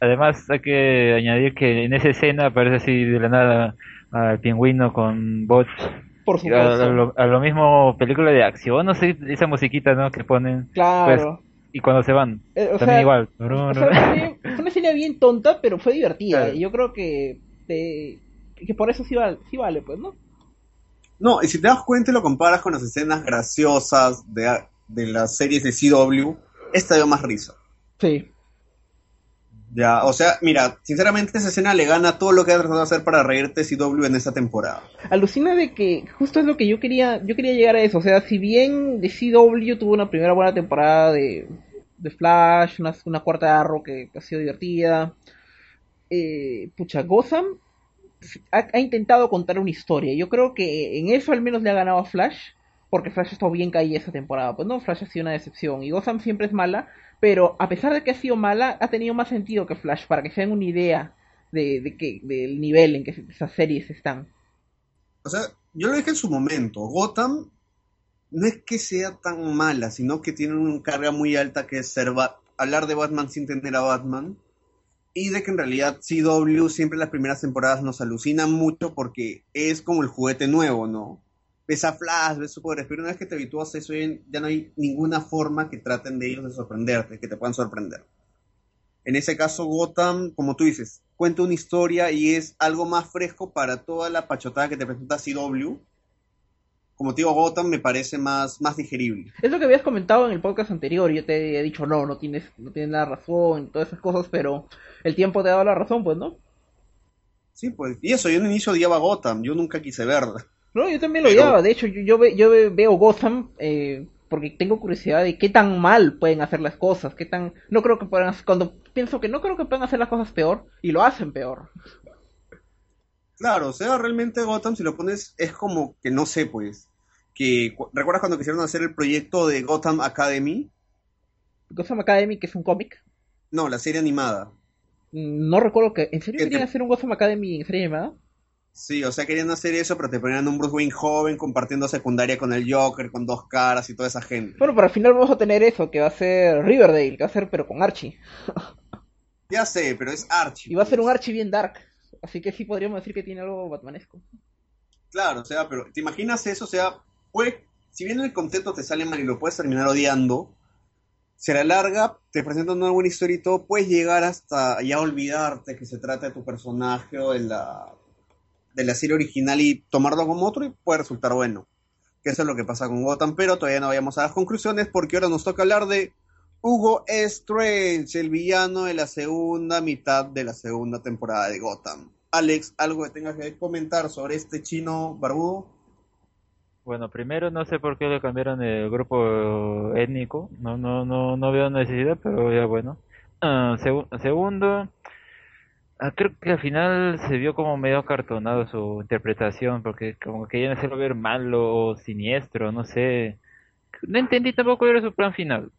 [SPEAKER 2] Además, hay que añadir que en esa escena aparece así de la nada al pingüino con bots.
[SPEAKER 3] Por
[SPEAKER 2] A,
[SPEAKER 3] supuesto.
[SPEAKER 2] a lo, a lo mismo película de acción, no sé, esa musiquita ¿no? que ponen.
[SPEAKER 3] Claro.
[SPEAKER 2] Y cuando se van,
[SPEAKER 3] Eh, o
[SPEAKER 2] también
[SPEAKER 3] sea,
[SPEAKER 2] igual.
[SPEAKER 3] O sea, fue, fue una escena bien tonta, pero fue divertida.
[SPEAKER 2] Claro.
[SPEAKER 3] Y yo creo que, eh, que por eso sí vale, sí vale, pues, ¿no?
[SPEAKER 1] No, y si te das cuenta y lo comparas con las escenas graciosas de, de las series de CW, esta dio más risa.
[SPEAKER 3] Sí.
[SPEAKER 1] Ya, o sea, mira, sinceramente esa escena le gana todo lo que ha tratado de hacer para reírte CW en esta temporada.
[SPEAKER 3] Alucina de que justo es lo que yo quería, yo quería llegar a eso. O sea, si bien CW tuvo una primera buena temporada de, Flash, una, cuarta de Arrow que, ha sido divertida, eh, pucha, Gotham ha, intentado contar una historia. Yo creo que en eso al menos le ha ganado a Flash, porque Flash ha estado bien caída esa temporada. Pues no, Flash ha sido una decepción. Y Gotham siempre es mala, pero a pesar de que ha sido mala, ha tenido más sentido que Flash, para que se den una idea de, que, del nivel en que esas series están.
[SPEAKER 1] O sea, yo lo dije en su momento, Gotham no es que sea tan mala, sino que tiene una carga muy alta que es ser hablar de Batman sin tener a Batman. Y de que en realidad CW siempre las primeras temporadas nos alucina mucho porque es como el juguete nuevo, ¿no? Ves a Flash, ves sus poderes, pero una vez que te habitúas a eso ya no hay ninguna forma que traten de ellos de sorprenderte, que te puedan sorprender. En ese caso, Gotham, como tú dices, cuenta una historia y es algo más fresco para toda la pachotada que te presenta CW. Como te digo, Gotham me parece más, más digerible.
[SPEAKER 3] Es lo que habías comentado en el podcast anterior. Yo te he dicho, no, no tienes, no tienes la razón, todas esas cosas, pero el tiempo te ha dado la razón, pues, ¿no?
[SPEAKER 1] Sí, pues, y eso, yo en el inicio odiaba Gotham, yo nunca quise verla.
[SPEAKER 3] No, yo también lo
[SPEAKER 1] Pero-
[SPEAKER 3] odiaba. De hecho, yo, yo, ve- yo ve- veo Gotham eh, porque tengo curiosidad de qué tan mal pueden hacer las cosas, qué tan... No creo que puedan hacer... Cuando pienso que no creo que puedan hacer las cosas peor, y lo hacen peor.
[SPEAKER 1] Claro, o sea, realmente Gotham, si lo pones, es como que no sé, pues. Que, cu- ¿Recuerdas cuando quisieron hacer el proyecto de Gotham Academy?
[SPEAKER 3] Gotham Academy, que es un cómic.
[SPEAKER 1] No, la serie animada.
[SPEAKER 3] mm, No recuerdo que... ¿En serio
[SPEAKER 1] ¿Qué
[SPEAKER 3] querían
[SPEAKER 1] te-
[SPEAKER 3] hacer un Gotham Academy en serie animada?
[SPEAKER 1] Sí, o sea, querían hacer eso, pero te ponían un Bruce Wayne joven compartiendo secundaria con el Joker, con dos caras y toda esa gente.
[SPEAKER 3] Bueno, pero al final vamos a tener eso, que va a ser Riverdale, que va a ser pero con Archie.
[SPEAKER 1] Ya sé, pero es Archie.
[SPEAKER 3] Y va a ser un
[SPEAKER 1] pues.
[SPEAKER 3] Archie bien dark. Así que sí podríamos decir que tiene algo batmanesco.
[SPEAKER 1] Claro, o sea, pero ¿te imaginas eso? O sea, puede, si bien el concepto te sale mal y lo puedes terminar odiando, se la larga, te presenta una buena historia y todo, puedes llegar hasta ya olvidarte que se trata de tu personaje o de la, de la serie original y tomarlo como otro y puede resultar bueno. Que eso es lo que pasa con Gotham, pero todavía no vayamos a las conclusiones porque ahora nos toca hablar de Hugo Strange, el villano de la segunda mitad de la segunda temporada de Gotham. Alex, ¿algo que tengas que comentar sobre este chino barbudo?
[SPEAKER 2] Bueno, primero no sé por qué le cambiaron el grupo étnico, no no no no veo necesidad, pero ya bueno. Ah, segu- segundo, ah, creo que al final se vio como medio acartonado su interpretación, porque como que querían hacerlo ver malo o siniestro, no sé. No entendí tampoco cuál era su plan final.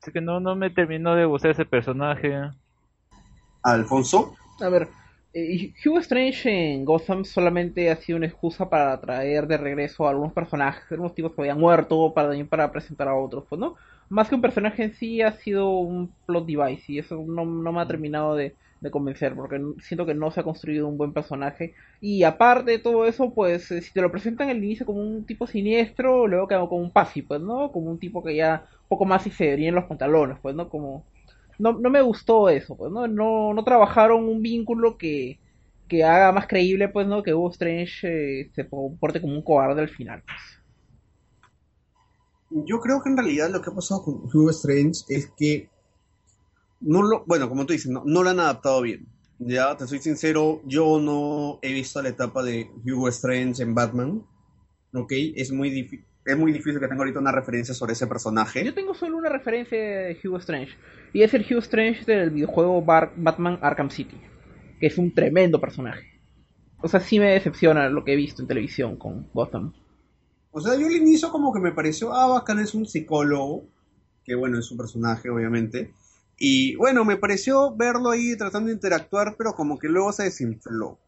[SPEAKER 2] Así que no no me terminó de gustar ese personaje.
[SPEAKER 1] Alfonso.
[SPEAKER 3] A ver, eh, Hugo Strange en Gotham solamente ha sido una excusa para traer de regreso a algunos personajes, algunos tipos que habían muerto, para para presentar a otros, pues no. Más que un personaje en sí, ha sido un plot device y eso no, no me ha terminado de, de convencer, porque siento que no se ha construido un buen personaje. Y aparte de todo eso, pues eh, si te lo presentan al inicio como un tipo siniestro, luego quedó como un pasi, pues, ¿no? Como un tipo que ya poco más y se en los pantalones, pues, ¿no? Como... No, no me gustó eso, pues, ¿no? No, no trabajaron un vínculo que, que haga más creíble, pues, ¿no? Que Hugo Strange eh, se comporte como un cobarde al final, pues.
[SPEAKER 1] Yo creo que en realidad lo que ha pasado con Hugo Strange es que no lo, bueno, como tú dices, no, no lo han adaptado bien. Ya, te soy sincero, yo no he visto la etapa de Hugo Strange en Batman. Ok, es muy difícil. Es muy difícil que tenga ahorita una referencia sobre ese personaje.
[SPEAKER 3] Yo tengo solo una referencia de Hugo Strange. Y es el Hugo Strange del videojuego Batman Arkham City. Que es un tremendo personaje. O sea, sí me decepciona lo que he visto en televisión con Gotham.
[SPEAKER 1] O sea, yo al inicio como que me pareció, ah, bacán es un psicólogo. Que bueno, es un personaje, obviamente. Y bueno, me pareció verlo ahí tratando de interactuar, pero como que luego se desinfló.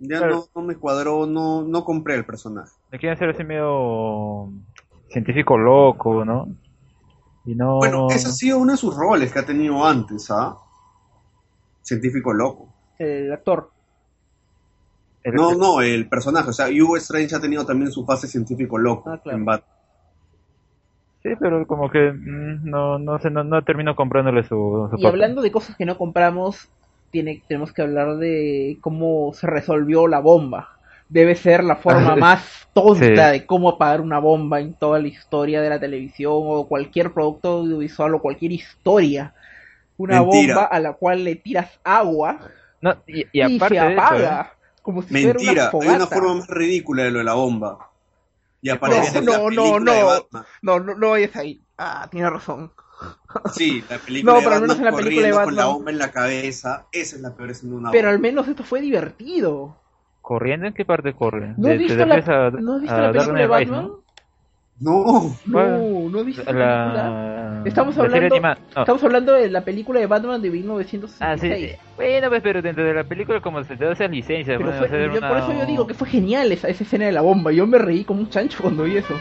[SPEAKER 1] Ya no, me cuadró, no, no compré el personaje.
[SPEAKER 2] Le quieren hacer ese medio científico loco, ¿no?
[SPEAKER 1] Y no... Bueno, ese ha sido uno de sus roles que ha tenido antes, ¿ah? Científico loco.
[SPEAKER 3] El actor.
[SPEAKER 1] no, no, el personaje. O sea, Hugo Strange ha tenido también su fase científico loco ah, en Batman.
[SPEAKER 2] Sí, pero como que mm, no, no sé, no, no termino comprándole su,
[SPEAKER 3] Y hablando de cosas que no compramos, tiene, tenemos que hablar de cómo se resolvió la bomba. Debe ser la forma más tonta de cómo apagar una bomba en toda la historia de la televisión o cualquier producto audiovisual o cualquier historia. Una bomba a la cual le tiras agua y, se apaga. ¿eh? Como si
[SPEAKER 1] Mentira, fuera una hay una forma más ridícula de lo de la bomba. Y aparece no, en la no, no, de Batman.
[SPEAKER 3] No, no, no es ahí. Ah, tiene razón.
[SPEAKER 1] Sí, la película no, de pero al menos en la película de Batman con la bomba en la cabeza, esa es la peor escena de una
[SPEAKER 3] Pero al menos esto fue divertido.
[SPEAKER 2] ¿Corriendo en qué parte corre?
[SPEAKER 3] ¿No has visto, la, ¿no has visto la película de Batman?
[SPEAKER 1] No,
[SPEAKER 3] no, no he visto la, Estamos hablando, estamos hablando de la película de Batman de 1966. Ah, sí,
[SPEAKER 2] Bueno, pues, pero dentro de la película como se te da esa licencia.
[SPEAKER 3] Pero fue, yo, Por eso yo digo que fue genial esa, esa escena de la bomba. Yo me reí como un chancho cuando vi eso.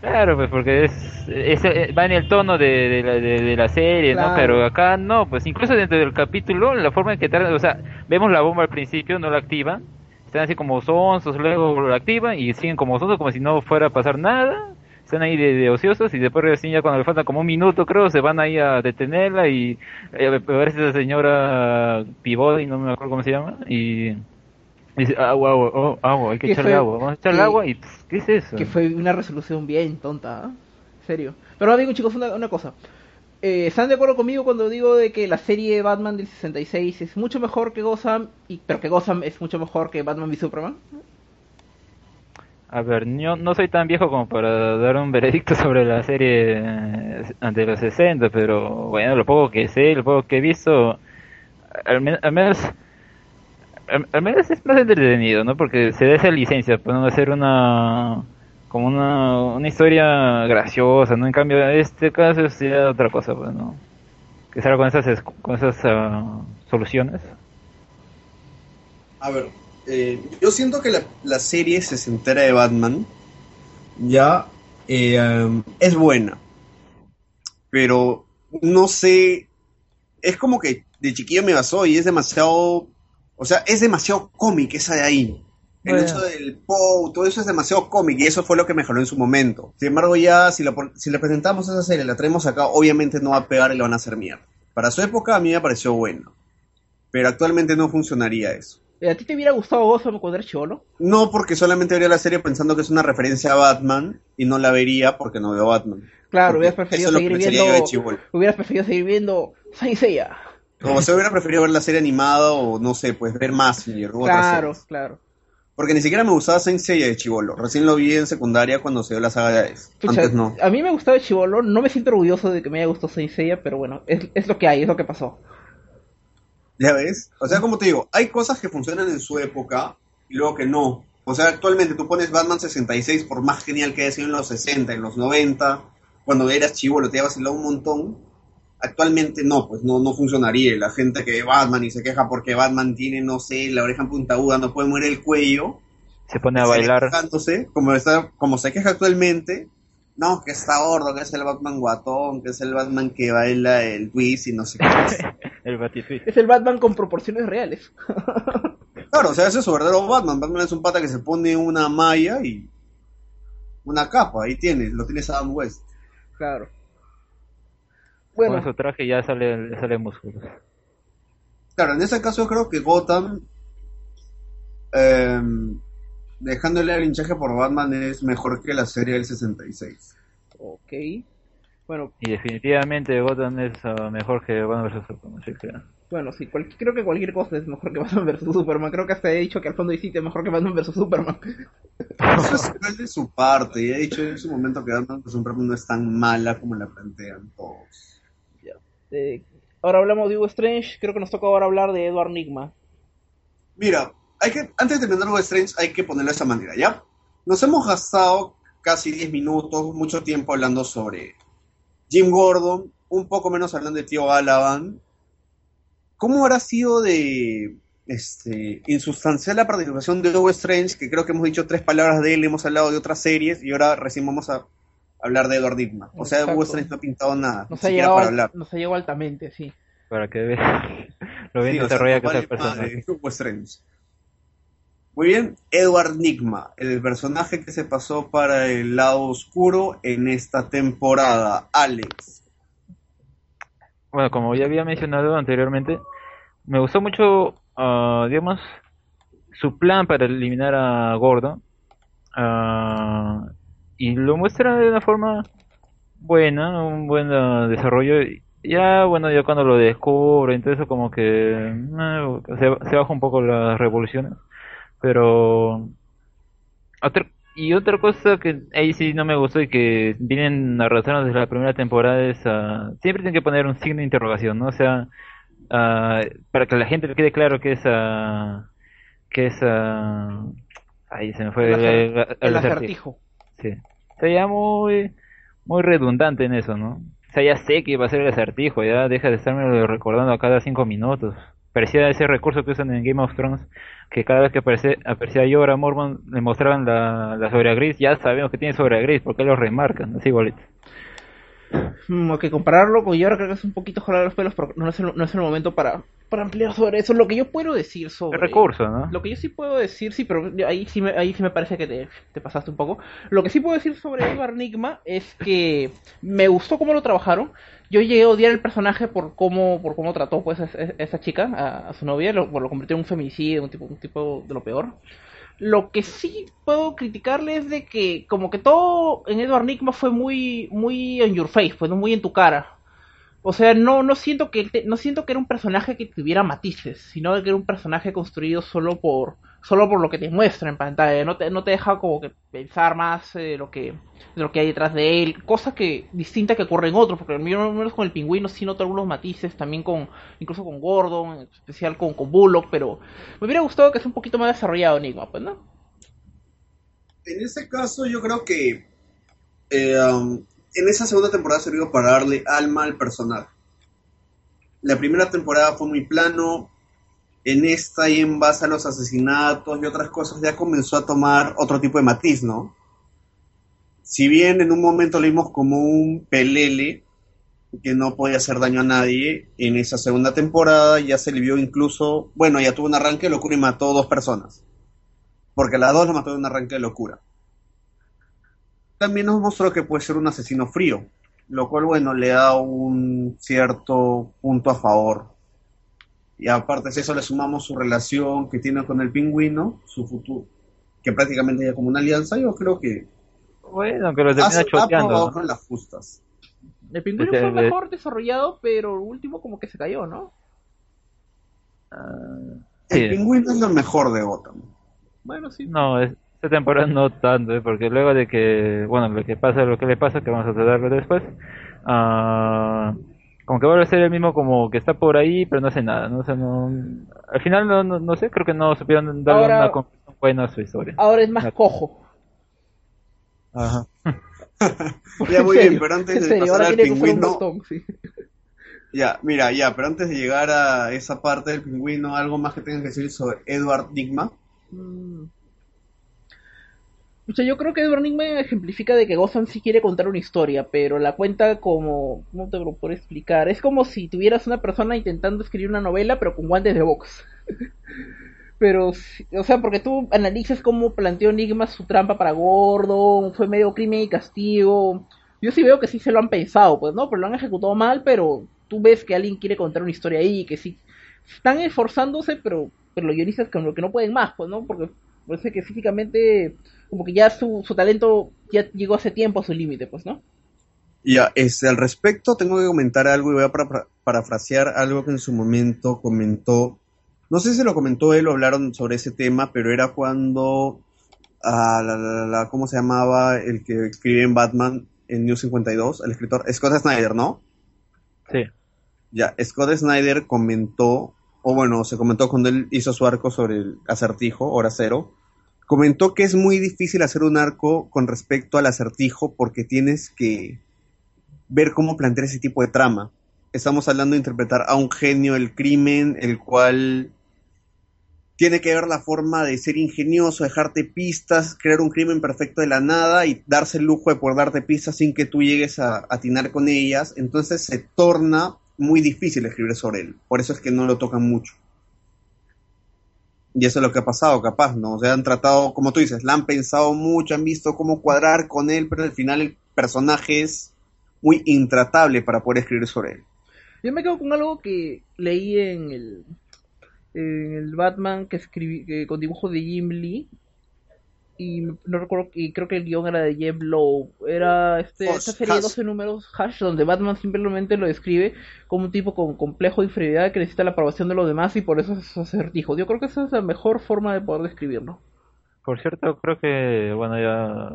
[SPEAKER 2] Claro, pues porque es, es, eh, va en el tono de, de, la, de, la serie, ¿no? Pero acá no, pues incluso dentro del capítulo, la forma en que tratan, o sea, vemos la bomba al principio, no la activan, están así como sonsos, luego lo activan y siguen como sonsos como si no fuera a pasar nada. Están ahí de, ociosos y después recién ya cuando le falta como un minuto creo se van ahí a detenerla y eh, a ver si esa señora Pivot no me acuerdo cómo se llama y dice agua, agua, oh, agua, hay que echarle agua, vamos a echarle agua y ¿qué es eso?
[SPEAKER 3] Que fue una resolución bien tonta, ¿eh? serio. Pero digo chicos una, una cosa, eh, ¿están de acuerdo conmigo cuando digo de que la serie Batman del 66 es mucho mejor que Gotham, y, pero que Gotham es mucho mejor que Batman v Superman?
[SPEAKER 2] A ver, yo no soy tan viejo como para dar un veredicto sobre la serie eh, de los 60, pero bueno, lo poco que sé, lo poco que he visto, al, menos al, menos es más entretenido, ¿no? Porque se da esa licencia, pueden hacer una como una, una historia graciosa, ¿no? En cambio, este caso sería otra cosa, pues, ¿no? Que será con esas, con esas uh, soluciones.
[SPEAKER 1] A ver, eh, yo siento que la, la serie se entera de Batman ya eh, es buena, pero no sé, es como que de chiquillo me basó y es demasiado, o sea, es demasiado cómic esa de ahí. El hecho del POW, todo eso es demasiado cómic y eso fue lo que mejoró en su momento. Sin embargo, ya si, si le presentamos esa serie, la traemos acá, obviamente no va a pegar y lo van a hacer mierda. Para su época a mí me pareció bueno, pero actualmente no funcionaría eso.
[SPEAKER 3] ¿A ti te hubiera gustado Gotham cuando eres cholo?
[SPEAKER 1] No, porque solamente vería la serie pensando que es una referencia a Batman y no la vería porque no veo Batman.
[SPEAKER 3] Claro, hubieras preferido seguir viendo. Hubieras preferido seguir viendo Saint Seiya.
[SPEAKER 1] Como se hubiera preferido ver la serie animada o no sé, pues ver más.
[SPEAKER 3] Claro, claro.
[SPEAKER 1] Porque ni siquiera me gustaba Saint Seiya de Chivolo. Recién lo vi en secundaria cuando se dio la saga de Ace. Antes no.
[SPEAKER 3] A mí me gustaba Chivolo. No me siento orgulloso de que me haya gustado Saint Seiya, pero bueno, es, es lo que hay, es lo que pasó.
[SPEAKER 1] ¿Ya ves? O sea, como te digo, hay cosas que funcionan en su época y luego que no. O sea, actualmente tú pones Batman 66, por más genial que haya sido en los 60, en los 90, cuando eras chivolo te había vacilado un montón. Actualmente no, pues no, no funcionaría. La gente que ve Batman y se queja porque Batman tiene, no sé, la oreja puntaguda, no puede mover el cuello.
[SPEAKER 2] Se pone a bailar.
[SPEAKER 1] como, está, como se queja actualmente, no, que está gordo, que es el Batman guatón, que es el Batman que baila el twist y no sé qué
[SPEAKER 2] el Batitwist.
[SPEAKER 3] Es el Batman con proporciones reales.
[SPEAKER 1] claro, o sea, ese es su verdadero Batman. Batman es un pata que se pone una malla y una capa, ahí tienes, lo tienes Adam West.
[SPEAKER 3] Claro.
[SPEAKER 2] Con
[SPEAKER 3] Bueno,
[SPEAKER 2] su traje ya sale, sale músculos.
[SPEAKER 1] Claro, en ese caso creo que Gotham, eh, dejándole el hinchaje por Batman, es mejor que la serie del 66.
[SPEAKER 3] ok. Bueno,
[SPEAKER 2] Y definitivamente Gotham es ah, mejor que Batman vs Superman. sí, claro.
[SPEAKER 3] bueno, sí, cual- creo que cualquier cosa es mejor que Batman vs Superman. Creo que hasta he dicho que al fondo es mejor que Batman vs Superman.
[SPEAKER 1] Eso es de su parte, y he dicho en su momento que Batman vs Superman no es tan mala como la plantean todos.
[SPEAKER 3] Eh, ahora hablamos de Hugo Strange, creo que nos toca ahora hablar de Edward Nigma.
[SPEAKER 1] Mira, hay que, antes de terminar Hugo Strange hay que ponerlo de esa manera, ¿ya? Nos hemos gastado casi 10 minutos, mucho tiempo hablando sobre Jim Gordon, un poco menos hablando de Tío Galavan. ¿Cómo habrá sido de este, insustancial la participación de Hugo Strange? Que creo que hemos dicho tres palabras de él, hemos hablado de otras series y ahora recién vamos a hablar de Edward Nigma. O sea,
[SPEAKER 3] Exacto.
[SPEAKER 1] Hugo Strange no ha pintado nada,
[SPEAKER 3] Nos ha, llegado,
[SPEAKER 1] para
[SPEAKER 3] al-
[SPEAKER 1] hablar.
[SPEAKER 3] nos ha llegado altamente, sí.
[SPEAKER 2] Para que veas lo bien
[SPEAKER 1] Sí,
[SPEAKER 2] desarrollado que es el personaje.
[SPEAKER 1] madre, Hugo Strange. Muy bien, Edward Nigma, el personaje que se pasó para el lado oscuro en esta temporada. Alex.
[SPEAKER 2] Bueno, como ya había mencionado anteriormente, me gustó mucho, ah, digamos, su plan para eliminar a Gordo. ah, y lo muestra de una forma buena, un buen ah, desarrollo. Ya, bueno, ya cuando lo descubre, entonces como que eh, se, se baja un poco las revoluciones. Pero... Otra, y otra cosa que ahí sí no me gustó y que vienen arrastrando desde la primera temporada es ah, siempre tienen que poner un signo de interrogación, ¿no? O sea, ah, para que a la gente le quede claro que es ah, que es ah, ahí se me fue
[SPEAKER 3] El,
[SPEAKER 2] el,
[SPEAKER 3] acer-
[SPEAKER 2] el-
[SPEAKER 3] el
[SPEAKER 2] el
[SPEAKER 3] acertijo.
[SPEAKER 2] Sí. Ya muy muy redundante en eso, ¿no? O sea, ya sé que va a ser el acertijo, ya deja de estarme recordando a cada cinco minutos. Parecía ese recurso que usan en Game of Thrones, que cada vez que aparece, aparecía Jorah Mormont le mostraban la, la sobra gris, ya sabemos que tiene sobra gris, porque lo remarcan, así igualito.
[SPEAKER 3] Mm, ok, compararlo con Yora creo que es un poquito jalar los pelos, pero no es el, no es el momento para, para ampliar sobre eso. Lo que yo puedo decir sobre...
[SPEAKER 2] El recurso, ¿no?
[SPEAKER 3] Lo que yo sí puedo decir, sí, pero ahí sí me, ahí sí me parece que te, te pasaste un poco. Lo que sí puedo decir sobre Edward Nigma es que me gustó cómo lo trabajaron. Yo llegué a odiar el personaje por cómo, por cómo trató pues a, a esa chica, a, a su novia, lo, lo convirtió en un femicidio, un tipo, un tipo de lo peor. Lo que sí puedo criticarle es de que como que todo en Edward Nigma fue muy muy on your face, pues muy en tu cara. O sea, no no siento que no siento que era un personaje que tuviera matices, sino que era un personaje construido solo por solo por lo que te muestra en pantalla, no te no te deja como que pensar más eh, lo que de lo que hay detrás de él, cosa que distinta que ocurre en otros, porque al menos con el pingüino sí noto algunos matices, también con incluso con Gordon, en especial con con Bullock, pero me hubiera gustado que sea un poquito más desarrollado Enigma, pues, ¿no?
[SPEAKER 1] En ese caso, yo creo que eh, um, en esa segunda temporada sirvió para darle alma al personaje. La primera temporada fue muy plano. En esta y en base a los asesinatos y otras cosas ya comenzó a tomar otro tipo de matiz, ¿no? Si bien en un momento lo vimos como un pelele que no podía hacer daño a nadie, en esa segunda temporada ya se le vio incluso, bueno, ya tuvo un arranque de locura y mató a dos personas porque las dos lo mató de un arranque de locura. También nos mostró que puede ser un asesino frío, lo cual, bueno, le da un cierto punto a favor. Y aparte de eso le sumamos su relación que tiene con el pingüino, su futuro, que prácticamente ya como una alianza, yo creo que
[SPEAKER 2] Bueno, que lo termina choteando. ¿no?
[SPEAKER 1] con las justas.
[SPEAKER 3] El pingüino
[SPEAKER 2] Ese-
[SPEAKER 3] fue mejor desarrollado, pero el último como que se cayó, ¿no?
[SPEAKER 1] El
[SPEAKER 2] sí.
[SPEAKER 1] pingüino es lo mejor de Gotham.
[SPEAKER 3] Bueno, sí.
[SPEAKER 2] No, es- esta temporada no tanto, ¿eh? porque luego de que, bueno, lo que pasa, lo que le pasa, que vamos a tratarlo después, ah, como que vuelve a ser el mismo como que está por ahí, pero no hace nada, ¿no? O sea, no, al final no, no, no sé, creo que no supieron darle
[SPEAKER 3] Ahora-
[SPEAKER 2] una conclusión buena a su historia.
[SPEAKER 3] Ahora es más cojo.
[SPEAKER 2] Ajá.
[SPEAKER 1] Ya, muy
[SPEAKER 3] En
[SPEAKER 1] bien, pero antes de pasar al pingüino,
[SPEAKER 3] sí.
[SPEAKER 1] Ya, mira, ya, pero antes de llegar a esa parte del pingüino, algo más que tengan que decir sobre Edward Nigma.
[SPEAKER 3] Mm. O sea, yo creo que Edward me ejemplifica de que Gotham sí quiere contar una historia, pero la cuenta como... ¿Cómo te lo puedo explicar? Es como si tuvieras una persona intentando escribir una novela, pero con guantes de box. pero, o sea, porque tú analizas cómo planteó Enigma su trampa para Gordon, fue medio crimen y castigo. Yo sí veo que sí se lo han pensado, pues, ¿no? Pero lo han ejecutado mal, pero tú ves que alguien quiere contar una historia ahí, que sí están esforzándose, pero, pero los guionistas como que no pueden más, pues, ¿no? Porque parece que físicamente, como que ya su, su talento ya llegó hace tiempo a su límite, pues, ¿no?
[SPEAKER 1] Ya, este, al respecto tengo que comentar algo y voy a parafrasear algo que en su momento comentó, no sé si lo comentó él o hablaron sobre ese tema, pero era cuando, ah, la, la, ¿cómo se llamaba el que escribe en Batman en New 52? El escritor Scott Snyder, ¿no?
[SPEAKER 2] Sí.
[SPEAKER 1] Ya, Scott Snyder comentó, o bueno, se comentó cuando él hizo su arco sobre el acertijo, hora cero, comentó que es muy difícil hacer un arco con respecto al acertijo porque tienes que ver cómo plantear ese tipo de trama. Estamos hablando de interpretar a un genio del crimen, el cual tiene que ver la forma de ser ingenioso, dejarte pistas, crear un crimen perfecto de la nada y darse el lujo de poder darte pistas sin que tú llegues a atinar con ellas. Entonces se torna muy difícil escribir sobre él. Por eso es que no lo tocan mucho. Y eso es lo que ha pasado, capaz, ¿no? O sea, han tratado, como tú dices, la han pensado mucho, han visto cómo cuadrar con él, pero al final el personaje es muy intratable para poder escribir sobre él.
[SPEAKER 3] Yo me quedo con algo que leí en el, en el Batman que escribí con dibujo de Jim Lee, y no recuerdo, y creo que el guion era de Jeff Lowe. Era este, esta serie de 12 números, Hash, donde Batman simplemente lo describe como un tipo con complejo de inferioridad que necesita la aprobación de los demás y por eso es acertijo. Yo creo que esa es la mejor forma de poder describirlo.
[SPEAKER 2] Por cierto, creo que, bueno, ya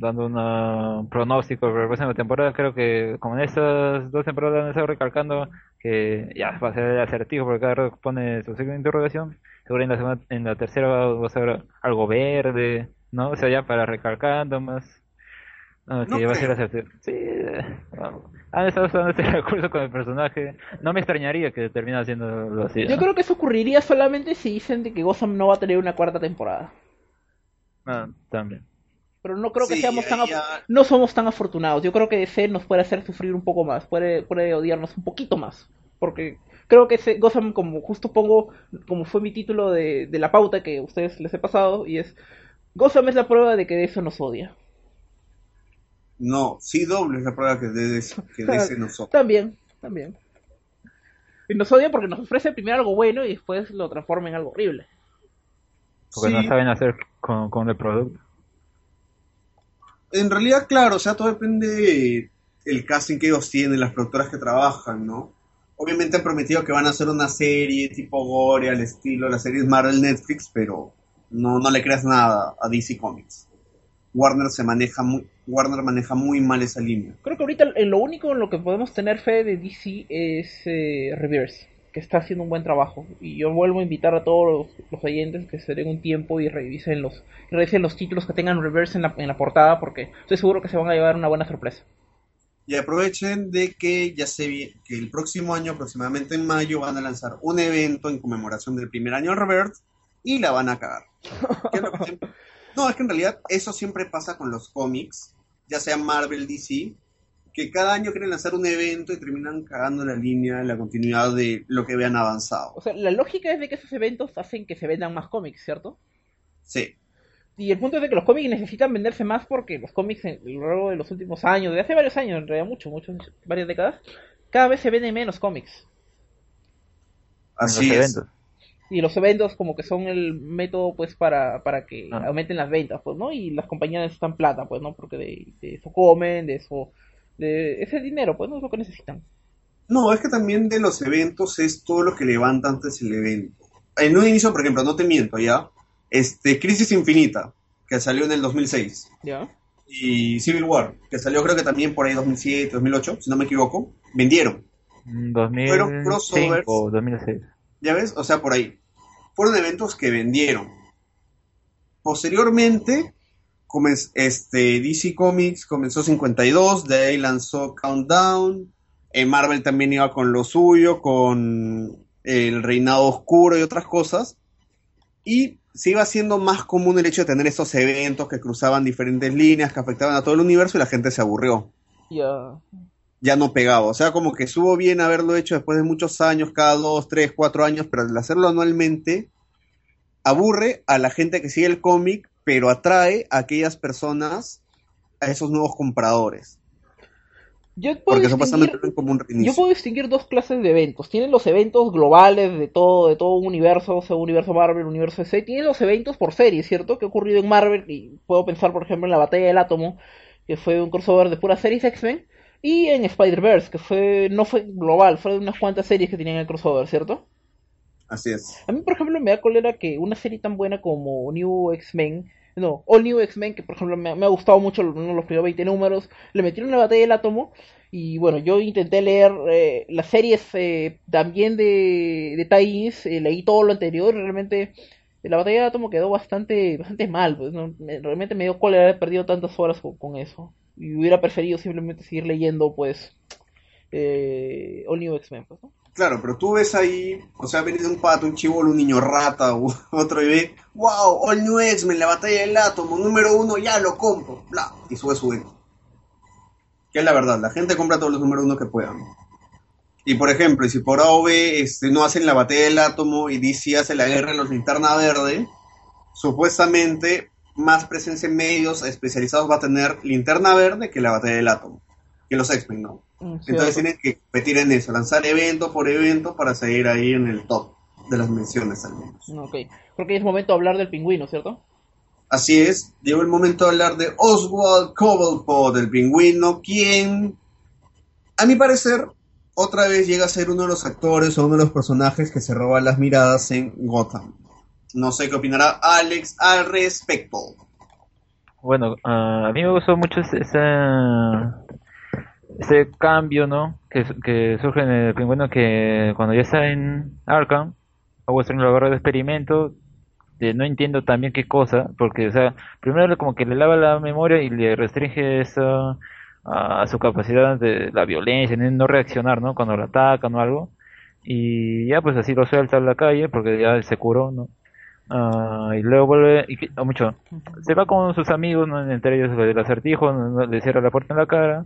[SPEAKER 2] dando un pronóstico para la próxima temporada, creo que como en estas dos temporadas han estado recalcando que ya va a ser el acertijo porque cada vez pone su signo de interrogación. Seguro en la, en la tercera va a ser algo verde, ¿no? O sea, ya para recalcando más. No, que va a ser acertijo. Sí, han estado usando este recurso con el personaje. No me extrañaría que termine haciendo así.
[SPEAKER 3] Yo creo que eso ocurriría solamente si dicen de que Gotham no va a tener una cuarta temporada.
[SPEAKER 2] Ah, también.
[SPEAKER 3] Pero no creo que seamos tan no somos tan afortunados. Yo creo que DC nos puede hacer sufrir un poco más, puede puede odiarnos un poquito más, porque creo que ese Gotham como justo pongo como fue mi título de, de la pauta que a ustedes les he pasado y es Gotham es la prueba de que DC nos odia.
[SPEAKER 1] No, sí doble es la prueba que DC, que nos odia.
[SPEAKER 3] También, también. Y nos odia porque nos ofrece primero algo bueno y después lo transforma en algo horrible.
[SPEAKER 2] Porque no saben hacer con, el producto.
[SPEAKER 1] En realidad, claro, o sea, todo depende del casting que ellos tienen, las productoras que trabajan, ¿no? Obviamente han prometido que van a hacer una serie tipo gore al estilo de las series Marvel Netflix, pero no, no le creas nada a DC Comics. Warner se maneja muy, Warner maneja muy mal esa línea.
[SPEAKER 3] Creo que ahorita lo único en lo que podemos tener fe de DC es eh, Reverse que está haciendo un buen trabajo. Y yo vuelvo a invitar a todos los, oyentes que se den un tiempo y revisen los, revisen los títulos que tengan reverse en la, en la portada, porque estoy seguro que se van a llevar una buena sorpresa.
[SPEAKER 1] Y aprovechen de que ya se que el próximo año, aproximadamente en mayo, van a lanzar un evento en conmemoración del primer año de Reverse y la van a cagar. no, es que en realidad eso siempre pasa con los cómics, ya sea Marvel, DC, que cada año quieren lanzar un evento y terminan cagando la línea, la continuidad de lo que vean avanzado.
[SPEAKER 3] O sea, la lógica es de que esos eventos hacen que se vendan más cómics, ¿cierto?
[SPEAKER 1] Sí.
[SPEAKER 3] Y el punto es de que los cómics necesitan venderse más porque los cómics a lo largo de los últimos años, de hace varios años, en realidad mucho, muchos, varias décadas, cada vez se venden menos cómics.
[SPEAKER 1] Así es.
[SPEAKER 3] Y los eventos como que son el método pues para, para que ah. aumenten las ventas, pues, ¿no? Y las compañías necesitan plata, pues, ¿no? Porque de eso comen, de eso de ese dinero, pues no es lo que necesitan.
[SPEAKER 1] No, es que también de los eventos es todo lo que levanta antes el evento. En un inicio, por ejemplo, no te miento, ¿ya? Este, Crisis Infinita, que salió en el 2006.
[SPEAKER 3] ¿Ya?
[SPEAKER 1] Y Civil War, que salió creo que también por ahí 2007, 2008, si no me equivoco, vendieron.
[SPEAKER 2] 2005 Fueron crossovers. 2006.
[SPEAKER 1] ¿Ya ves? O sea, por ahí. Fueron eventos que vendieron. Posteriormente, este, DC Comics comenzó 52, de ahí lanzó Countdown, eh, Marvel también iba con lo suyo, con el Reinado Oscuro y otras cosas, y se iba haciendo más común el hecho de tener estos eventos que cruzaban diferentes líneas, que afectaban a todo el universo y la gente se aburrió.
[SPEAKER 3] Ya.
[SPEAKER 1] Ya no pegaba. O sea, como que estuvo bien haberlo hecho después de muchos años, cada dos, tres, cuatro años, pero al hacerlo anualmente, aburre a la gente que sigue el cómic, pero atrae a aquellas personas, a esos nuevos compradores.
[SPEAKER 3] Yo puedo,
[SPEAKER 1] Porque
[SPEAKER 3] distinguir,
[SPEAKER 1] como un
[SPEAKER 3] yo puedo distinguir dos clases de eventos. Tienen los eventos globales de todo, de todo un universo, sea universo Marvel, universo DC. Tienen los eventos por serie, ¿cierto? Que ha ocurrido en Marvel. Y puedo pensar, por ejemplo, en la batalla del átomo, que fue un crossover de puras series X-Men. Y en Spider-Verse, que fue no fue global, fue de unas cuantas series que tenían el crossover, ¿cierto?
[SPEAKER 1] Así es.
[SPEAKER 3] A mí, por ejemplo, me da cólera que una serie tan buena como New X-Men, no, All New X-Men, que por ejemplo me, me ha gustado mucho de los primeros 20 números, le metieron la batalla del átomo. Y bueno, yo intenté leer eh, las series eh, también de, de tie-ins, eh, leí todo lo anterior, y realmente la batalla del átomo quedó bastante, bastante mal, pues, ¿no? Me- realmente me dio cólera haber perdido tantas horas con, con eso. Y hubiera preferido simplemente seguir leyendo, pues, eh, All New X-Men, pues, ¿no?
[SPEAKER 1] Claro, pero tú ves ahí, o sea, venir un pato, un chivolo, un niño rata, u otro y ve, wow, All New X-Men, la batalla del átomo, número uno, ya lo compro, bla, y sube su ego. Que es la verdad, la gente compra todos los números uno que puedan. Y por ejemplo, si por A este, no hacen la batalla del átomo y DC hace la guerra de los linterna verde, supuestamente más presencia en medios especializados va a tener linterna verde que la batalla del átomo, que los X-Men, ¿no?
[SPEAKER 3] Mm,
[SPEAKER 1] Entonces tienen que competir en eso, lanzar evento por evento para seguir ahí en el top de las menciones al menos.
[SPEAKER 3] Ok, creo que es momento de hablar del pingüino, ¿cierto?
[SPEAKER 1] Así es, llegó el momento de hablar de Oswald Cobblepot, el pingüino, quien, a mi parecer, otra vez llega a ser uno de los actores o uno de los personajes que se roban las miradas en Gotham. No sé qué opinará Alex al respecto.
[SPEAKER 2] Bueno, ah, a mí me gustó mucho ese, ese, cambio, ¿no? Que, que surge en el pingüino que cuando ya está en Arkham, Western lo agarra de experimento, de no entiendo también qué cosa, porque, o sea, primero como que le lava la memoria y le restringe esa, a su capacidad de la violencia, de no reaccionar, ¿no? Cuando lo atacan o algo. Y ya pues así lo suelta a la calle porque ya se curó, ¿no? Ah, y luego vuelve, y o mucho, se va con sus amigos, ¿no? entre ellos el acertijo, le cierra la puerta en la cara,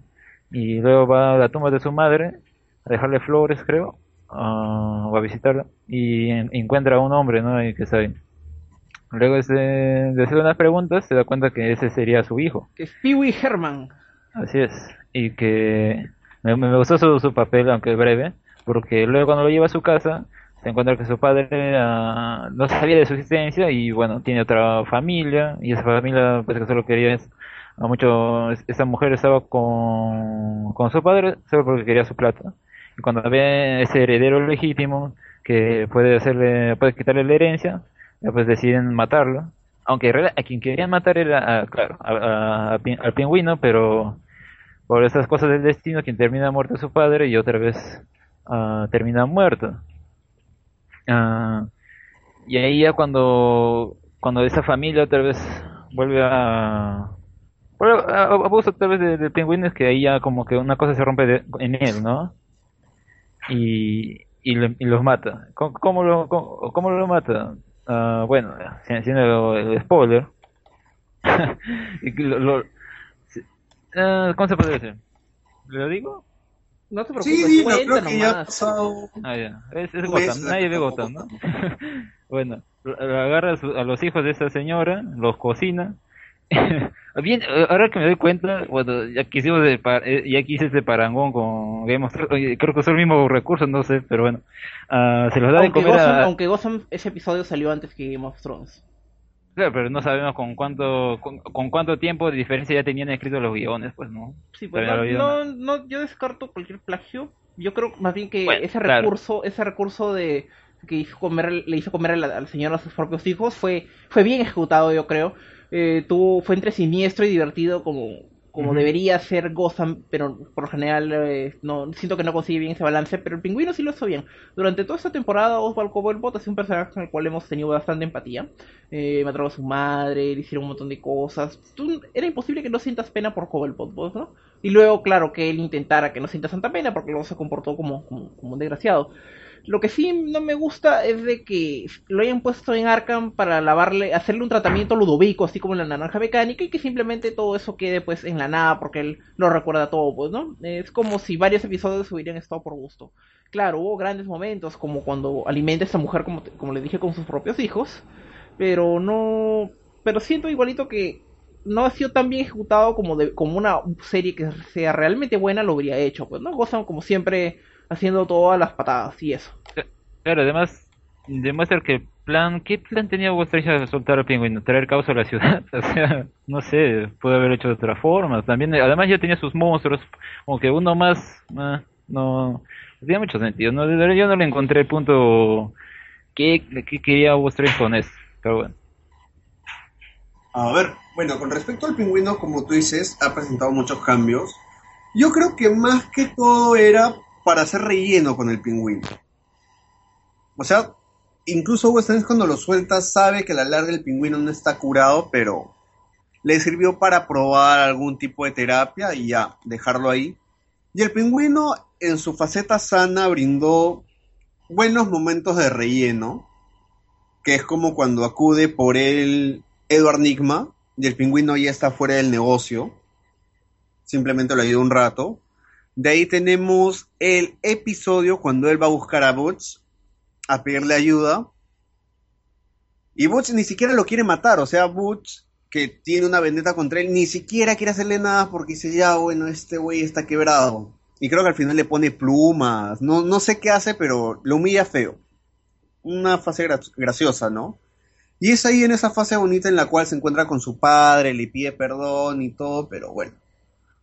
[SPEAKER 2] y luego va a la tumba de su madre, a dejarle flores, creo, ah, o a visitarla, y en- encuentra a un hombre, ¿no? Y que está ahí. Luego este, de hacer unas preguntas, se da cuenta que ese sería su hijo.
[SPEAKER 3] Que es Pee Wee Herman.
[SPEAKER 2] Así es. Y que me, me gustó su, su papel, aunque breve, porque luego cuando lo lleva a su casa, se encuentra que su padre ah, no sabía de su existencia y bueno, tiene otra familia y esa familia pues que solo quería es, mucho, es- esa mujer estaba con, con su padre solo porque quería su plata. Y cuando ve ese heredero legítimo que puede hacerle, puede quitarle la herencia, ya pues deciden matarlo. Aunque a quien querían matar era, a- claro, a- a- al pingüino, pero por esas cosas del destino, quien termina muerto es su padre y otra vez ah, termina muerto. Ah, y ahí ya cuando, cuando esa familia otra vez vuelve a... vuelve a, otra vez de- del pingüino, es que ahí ya como que una cosa se rompe de- en él, ¿no? Y, y, le- y los mata. ¿Cómo, cómo lo, cómo, lo mata? Ah, bueno, sin haciendo el spoiler. Ah, ¿Cómo se puede decir? ¿Lo digo?
[SPEAKER 3] No te preocupes,
[SPEAKER 1] Sí,
[SPEAKER 3] cuenta
[SPEAKER 1] creo que ya pasado.
[SPEAKER 2] Ah, ya. Es, es Gotham, nadie ve Gotham, ¿no? bueno, agarra a, su- a los hijos de esa señora, los cocina. Bien, ahora que me doy cuenta, bueno, ya que hicimos de par- eh, ya que hice este parangón con Game of Thrones, creo que son el mismo recurso, no sé, pero bueno, Ah, se los da de
[SPEAKER 3] Aunque
[SPEAKER 2] comer
[SPEAKER 3] Gotham,
[SPEAKER 2] a...
[SPEAKER 3] aunque Gotham, ese episodio salió antes que Game of Thrones.
[SPEAKER 2] Claro, pero no sabemos con cuánto con, con cuánto tiempo de diferencia ya tenían escritos los guiones, pues, ¿no?
[SPEAKER 3] Sí, pues no, no, no, yo descarto cualquier plagio. Yo creo más bien que
[SPEAKER 2] Bueno,
[SPEAKER 3] ese
[SPEAKER 2] claro.
[SPEAKER 3] recurso, ese recurso de que hizo comer, le hizo comer al, al señor a sus propios hijos fue, fue bien ejecutado, yo creo. Eh, tuvo, fue entre siniestro y divertido como, como debería ser Gotham, pero por lo general eh, no siento que no consigue bien ese balance, pero el pingüino sí lo hizo bien. Durante toda esta temporada Oswald Cobblepot es un personaje con el cual hemos tenido bastante empatía. Eh, mató a su madre, le hicieron un montón de cosas. Tú- era imposible que no sientas pena por Cobblepot, ¿no? Y luego, claro, que él intentara que no sienta tanta pena porque luego se comportó como, como, como un desgraciado. Lo que sí no me gusta es de que lo hayan puesto en Arkham para lavarle, hacerle un tratamiento ludovico, así como en la naranja mecánica, y que simplemente todo eso quede pues en la nada, porque él lo recuerda todo, pues, ¿no? Es como si varios episodios hubieran estado por gusto. Claro, hubo grandes momentos, como cuando alimenta a esta mujer, como, como le dije, con sus propios hijos, pero no... Pero siento igualito que no ha sido tan bien ejecutado como, de, como una serie que sea realmente buena lo habría hecho, pues, ¿no? Gozan como siempre haciendo todas las patadas y eso.
[SPEAKER 2] Claro, además demuestra que el plan, ¿qué plan tenía Wall de soltar al pingüino? ¿Traer caos a la ciudad? o sea, no sé, puede haber hecho de otra forma. También, además ya tenía sus monstruos, como que uno más, ah, no, no tiene mucho sentido. No, yo no le encontré el punto que, quería Wall con eso, pero bueno.
[SPEAKER 1] A ver, bueno, con respecto al pingüino, como tú dices, ha presentado muchos cambios. Yo creo que más que todo era para hacer relleno con el pingüino. O sea, incluso Weston cuando lo suelta sabe que la larga del pingüino no está curado, pero le sirvió para probar algún tipo de terapia y ya, dejarlo ahí. Y el pingüino en su faceta sana brindó buenos momentos de relleno, que es como cuando acude por él Edward Nigma y el pingüino ya está fuera del negocio. Simplemente lo ayuda un rato. De ahí tenemos el episodio cuando él va a buscar a Butch a pedirle ayuda. Y Butch ni siquiera lo quiere matar, o sea, Butch, que tiene una vendetta contra él, ni siquiera quiere hacerle nada porque dice, ya, bueno, este güey está quebrado. Y creo que al final le pone plumas, no, no sé qué hace, pero lo humilla feo. Una fase graciosa, ¿no? Y es ahí en esa fase bonita en la cual se encuentra con su padre, le pide perdón y todo, pero bueno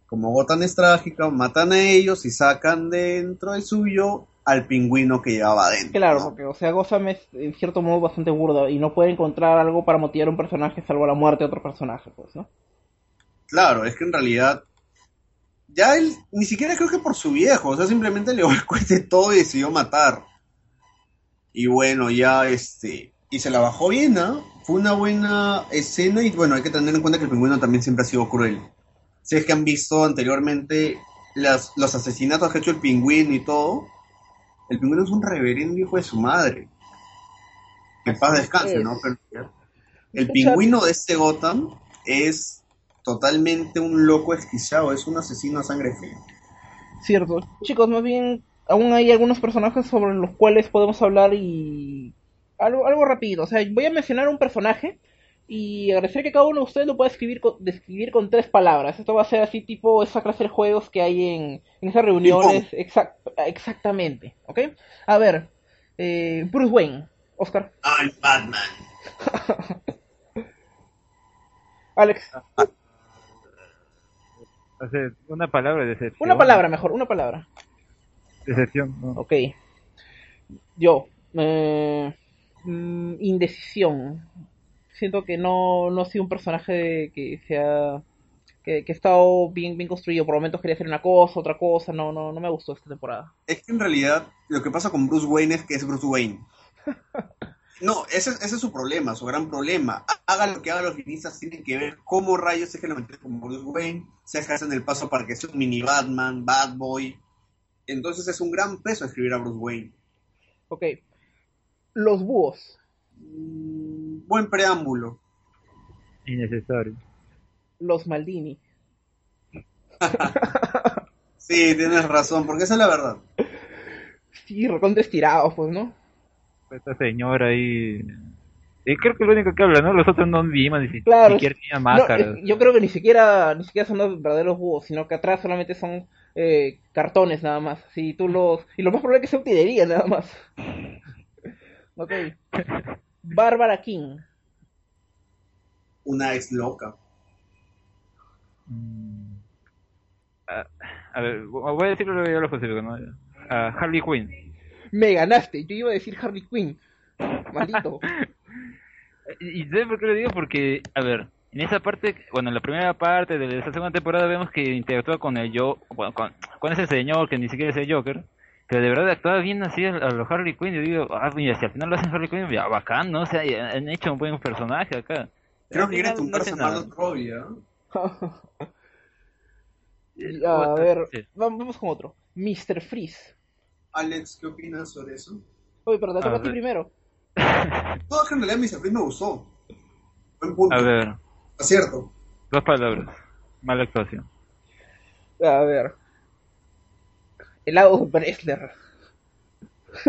[SPEAKER 1] como Gotham es trágica, matan a ellos y sacan dentro de suyo al pingüino que llevaba adentro.
[SPEAKER 3] Claro, porque, o sea, Gotham es en cierto modo bastante burdo y no puede encontrar algo para motivar a un personaje salvo la muerte de otro personaje, pues, ¿no?
[SPEAKER 1] Claro, es que en realidad ya él ni siquiera creo que por su viejo, o sea, simplemente le cueste todo y decidió matar. Y bueno, ya este, y se la bajó bien, ¿no? Fue una buena escena y bueno, hay que tener en cuenta que el pingüino también siempre ha sido cruel si es que han visto anteriormente las, los asesinatos que ha hecho el pingüino y todo, el pingüino es un reverendo hijo de su madre. Que paz descanse, ¿no? el pingüino de este Gotham es totalmente un loco esquiciado, es un asesino a sangre fría.
[SPEAKER 3] Cierto. Chicos, más bien, aún hay algunos personajes sobre los cuales podemos hablar y... Algo, algo rápido, o sea, voy a mencionar un personaje y agradecer que cada uno de ustedes lo pueda escribir con, describir con tres palabras. Esto va a ser así tipo esa clase de juegos que hay en, en esas reuniones. exactamente, ¿ok? A ver, eh, Bruce Wayne, Oscar.
[SPEAKER 1] I'm Batman.
[SPEAKER 3] Alex.
[SPEAKER 2] una palabra de decepción.
[SPEAKER 3] Una palabra mejor, una palabra.
[SPEAKER 2] Decepción.
[SPEAKER 3] Ok. Yo. Eh, mm, indecisión siento que no, no ha sido un personaje que sea que, que, ha estado bien, bien construido. Por momentos quería hacer una cosa, otra cosa. No, no, no me gustó esta temporada.
[SPEAKER 1] Es que en realidad lo que pasa con Bruce Wayne es que es Bruce Wayne. No, ese, ese es su problema, su gran problema. Haga lo que haga los guionistas, tienen que ver cómo rayos es que lo meten como Bruce Wayne, se hacen el paso para que sea un mini Batman, Bad Boy. Entonces es un gran peso escribir a Bruce Wayne.
[SPEAKER 3] Ok. Los búhos.
[SPEAKER 1] Mm, buen preámbulo.
[SPEAKER 2] Innecesario.
[SPEAKER 3] Los Maldini.
[SPEAKER 1] sí, tienes razón, porque esa es la verdad.
[SPEAKER 3] Sí, recontra estirados, pues, ¿no?
[SPEAKER 2] Esta señora ahí. Y creo que es lo único que habla, ¿no? Los otros no vivan ni
[SPEAKER 3] claro,
[SPEAKER 2] siquiera tienen máscaras.
[SPEAKER 3] yo creo que ni siquiera ni siquiera son los verdaderos búhos, sino que atrás solamente son eh, cartones nada más. Si tú los y lo más probable es que sea utilería nada más. ok. Bárbara King.
[SPEAKER 1] Una ex loca.
[SPEAKER 2] Mm. a ver, voy a decirlo lo lo posible, ¿no? Harley Quinn.
[SPEAKER 3] Me ganaste, yo iba a decir Harley Quinn. Maldito.
[SPEAKER 2] ¿Y sabes por qué lo digo? Porque, a ver, en esa parte, bueno, en la primera parte de esa segunda temporada vemos que interactúa con el yo, con, con ese señor que ni siquiera es el Joker pero de verdad actuaba bien así a, los Harley Quinn. Yo digo, ah, mira, si al final lo hacen Harley Quinn, ya bacán, ¿no? O sea, han hecho un buen personaje acá.
[SPEAKER 1] Creo que quiere tumbarse no a Robbie, ¿eh?
[SPEAKER 3] a ver, vamos con otro. Mr. Freeze.
[SPEAKER 1] Alex, ¿qué opinas sobre eso?
[SPEAKER 3] Oye, pero te
[SPEAKER 2] A
[SPEAKER 3] toca a ti primero.
[SPEAKER 1] No, que en realidad Mr. Freeze me gustó. Buen punto.
[SPEAKER 2] A ver,
[SPEAKER 1] Acierto.
[SPEAKER 2] dos palabras. Mala actuación.
[SPEAKER 3] A ver. Helados Bresler.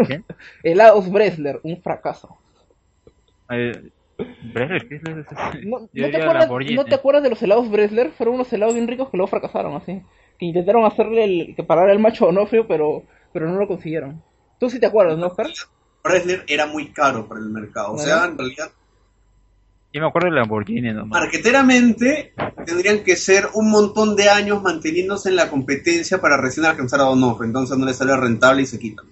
[SPEAKER 2] ¿Quién?
[SPEAKER 3] Helados Bresler, un fracaso.
[SPEAKER 2] Eh, Bresler, ¿qué es eso?
[SPEAKER 3] ¿No,
[SPEAKER 2] Yo
[SPEAKER 3] no te
[SPEAKER 2] diría
[SPEAKER 3] acuerdas,
[SPEAKER 2] Lamborghini.
[SPEAKER 3] ¿No te acuerdas de los helados Bresler? Fueron unos helados bien ricos que luego fracasaron, así. Que intentaron hacerle el, que parara el macho Onofrio, pero, pero no lo consiguieron. Tú sí te acuerdas, ¿no, Oscar?
[SPEAKER 1] Bresler era muy caro para el mercado. O sea, en realidad,
[SPEAKER 2] Yo me acuerdo de Lamborghini nomás.
[SPEAKER 1] marqueteramente tendrían que ser un montón de años manteniéndose en la competencia para recién alcanzar a Donofrio. Entonces no le sale rentable y se quitan.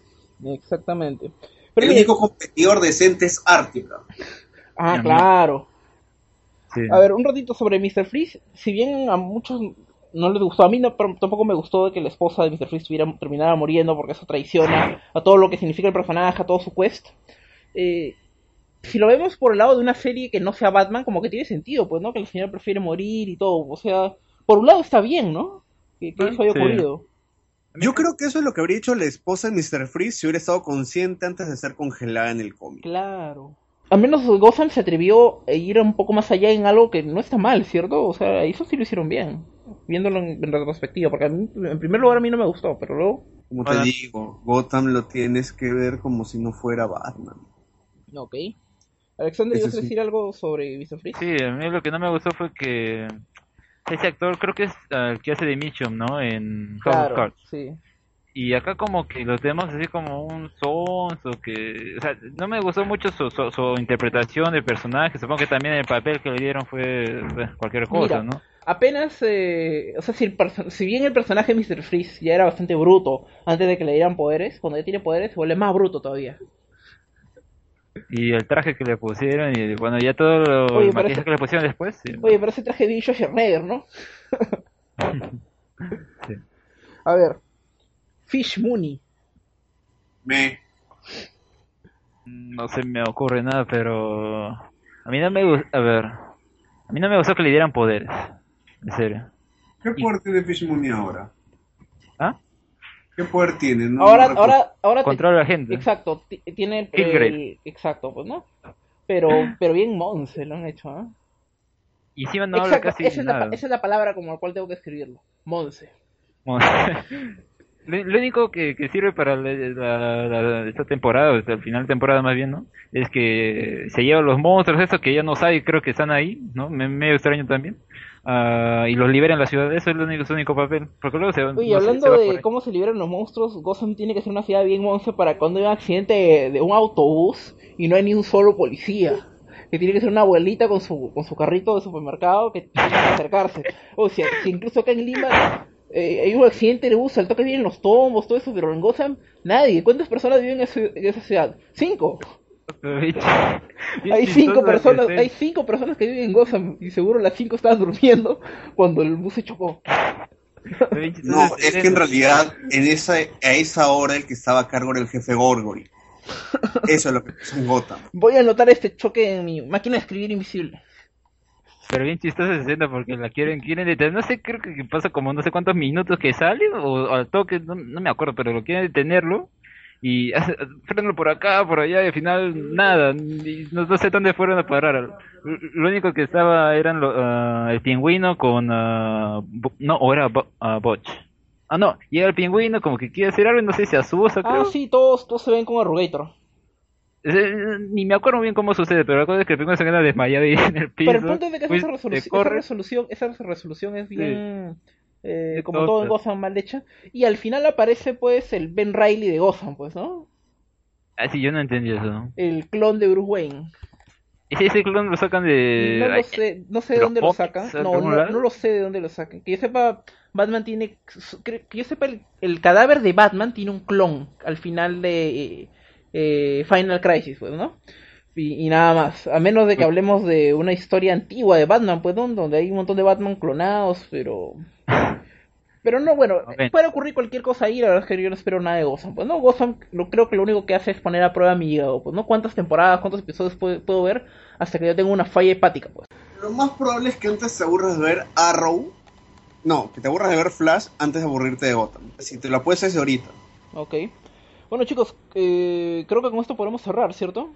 [SPEAKER 3] Exactamente. Pero
[SPEAKER 1] el
[SPEAKER 3] mire-
[SPEAKER 1] único competidor decente es Ártica.
[SPEAKER 3] Ah, claro.
[SPEAKER 2] Sí.
[SPEAKER 3] A ver, un ratito sobre Mr. Freeze. Si bien a muchos no les gustó, a mí no, pero tampoco me gustó de que la esposa de Mr. Freeze terminara muriendo porque eso traiciona a todo lo que significa el personaje, a todo su quest. Eh, si lo vemos por el lado de una serie que no sea Batman, como que tiene sentido, pues, ¿no? Que el señor prefiere morir y todo. O sea, por un lado está bien, ¿no? Que, que eso haya
[SPEAKER 2] Sí.
[SPEAKER 3] ocurrido.
[SPEAKER 1] Yo creo que eso es lo que habría hecho la esposa de Mr. Freeze si hubiera estado consciente antes de ser congelada en el cómic.
[SPEAKER 3] Claro. Al menos Gotham se atrevió a ir un poco más allá en algo que no está mal, ¿cierto? O sea, eso sí lo hicieron bien, viéndolo en, en retrospectiva, porque a mí, en primer lugar a mí no me gustó, pero luego...
[SPEAKER 1] Como te digo, Gotham lo tienes que ver como si no fuera Batman.
[SPEAKER 3] Ok. Alexander, ¿ibas a
[SPEAKER 1] sí.
[SPEAKER 3] decir algo sobre Mr. Freeze?
[SPEAKER 2] Sí, a mí lo que no me gustó fue que ese actor creo que es ah, el que hace de Mitchum, ¿no? En House of
[SPEAKER 3] Claro,
[SPEAKER 2] Cards.
[SPEAKER 3] sí.
[SPEAKER 2] Y acá como que lo tenemos así como un sonso que... O sea, no me gustó mucho su, su, su interpretación del personaje. Supongo que también el papel que le dieron fue pues, cualquier cosa,
[SPEAKER 3] Mira,
[SPEAKER 2] ¿no?
[SPEAKER 3] Apenas, eh, o sea, si, el si bien el personaje de Mr. Freeze ya era bastante bruto antes de que le dieran poderes, cuando ya tiene poderes se vuelve más bruto todavía.
[SPEAKER 2] Y el traje que le pusieron y bueno, ya todo lo
[SPEAKER 3] Oye,
[SPEAKER 2] maquillaje
[SPEAKER 3] ese-
[SPEAKER 2] que le pusieron después. sí.
[SPEAKER 3] Oye, pero ese traje de Josh Schneider, ¿no?
[SPEAKER 2] Sí.
[SPEAKER 3] A ver. Fish Mooney.
[SPEAKER 1] Me.
[SPEAKER 2] No se me ocurre nada, pero a mí no me gusta, a ver, a mí no me gustó que le dieran poderes, en serio.
[SPEAKER 1] ¿Qué poder tiene Fish Mooney ahora?
[SPEAKER 2] ¿Ah?
[SPEAKER 1] ¿Qué poder tiene? No-
[SPEAKER 3] ahora,
[SPEAKER 1] no
[SPEAKER 3] ahora, ahora
[SPEAKER 2] Controla a la gente.
[SPEAKER 3] Exacto, ti- tiene el, el- exacto, pues, ¿no? Pero, pero bien Monse lo han hecho, ¿ah?
[SPEAKER 2] Y encima no habla
[SPEAKER 3] Exacto,
[SPEAKER 2] casi
[SPEAKER 3] esa es, la,
[SPEAKER 2] nada.
[SPEAKER 3] esa es la palabra como la cual tengo que escribirlo. Monse.
[SPEAKER 2] Lo, lo único que, que sirve para la, la- la- esta temporada, o sea, el final de temporada más bien, ¿no? Es que se llevan los monstruos, eso que ya no sabe, creo que están ahí, ¿no? Me, medio extraño también. Ah, y los liberan en la ciudad, eso es el único, su único papel. Porque luego se, no
[SPEAKER 3] Oye,
[SPEAKER 2] sé,
[SPEAKER 3] hablando
[SPEAKER 2] se por
[SPEAKER 3] de cómo se liberan los monstruos, Gotham tiene que ser una ciudad bien monce para cuando hay un accidente de, de un autobús y no hay ni un solo policía. Que tiene que ser una abuelita con su, con su carrito de supermercado que tiene que acercarse. O sea, si incluso acá en Lima eh, hay un accidente de bus, al toque vienen los tombos, todo eso, pero en Gotham nadie. ¿Cuántas personas viven en esa ciudad? Cinco. Hay cinco personas, hay cinco personas que viven en Gotham y seguro las cinco estaban durmiendo cuando el bus se chocó.
[SPEAKER 1] No, es que en realidad en esa, a esa hora el que estaba a cargo era el jefe Gorgory. Eso es lo que pasó en Gotham.
[SPEAKER 3] Voy a anotar este choque en mi máquina de escribir invisible.
[SPEAKER 2] Pero bien chistosa esa escena porque la quieren, quieren detener. No sé, creo que que pasa como no sé cuántos minutos que sale o al toque, no, no me acuerdo, pero lo quieren detenerlo y frenarlo por acá, por allá y al final nada. y no, no sé dónde fueron a parar. Lo, único que estaba eran lo- ah, el pingüino con... Bo- no, o era Bo- ah, Botch. Ah, no, llega el pingüino como que quiere hacer algo y no sé si asusta, creo.
[SPEAKER 3] Ah, sí, todos, todos se ven con Arrugator.
[SPEAKER 2] Eh, Ni me acuerdo bien cómo sucede, pero la cosa es que el pingüino se queda desmayado ahí en el piso.
[SPEAKER 3] Pero el punto es de que esa,
[SPEAKER 2] pues,
[SPEAKER 3] resolución, esa resolución, esa resolución es bien, eh, como
[SPEAKER 2] todo
[SPEAKER 3] en Gotham mal hecha. Y al final aparece pues el Ben Riley de Gotham, pues, ¿no?
[SPEAKER 2] Ah, sí, yo no entendí eso.
[SPEAKER 3] El clon de Bruce Wayne.
[SPEAKER 2] Ese, ese clon lo sacan de...
[SPEAKER 3] no lo sé, no sé
[SPEAKER 2] de
[SPEAKER 3] dónde lo sacan.
[SPEAKER 2] ¿de
[SPEAKER 3] No, no, no lo sé de dónde lo sacan. Que yo sepa, Batman tiene, que yo sepa, el, el cadáver de Batman tiene un clon al final de eh, eh, Final Crisis, pues, ¿no? Y, y nada más. A menos de que hablemos de una historia antigua de Batman, pues, ¿no? Donde hay un montón de Batman clonados, pero... Pero no, bueno, puede ocurrir cualquier cosa ahí, la verdad es que yo no espero nada de Gotham. Pues no, Gotham lo, creo que lo único que hace es poner a prueba mi hígado, pues no cuántas temporadas, cuántos episodios puedo, puedo ver hasta que yo tenga una falla hepática, pues.
[SPEAKER 1] Lo más probable es que antes te aburras de ver Arrow. No, que te aburras de ver Flash antes de aburrirte de Gotham. Si te lo puedes hacer ahorita.
[SPEAKER 3] Ok. Bueno chicos, eh, creo que con esto podemos cerrar, ¿cierto?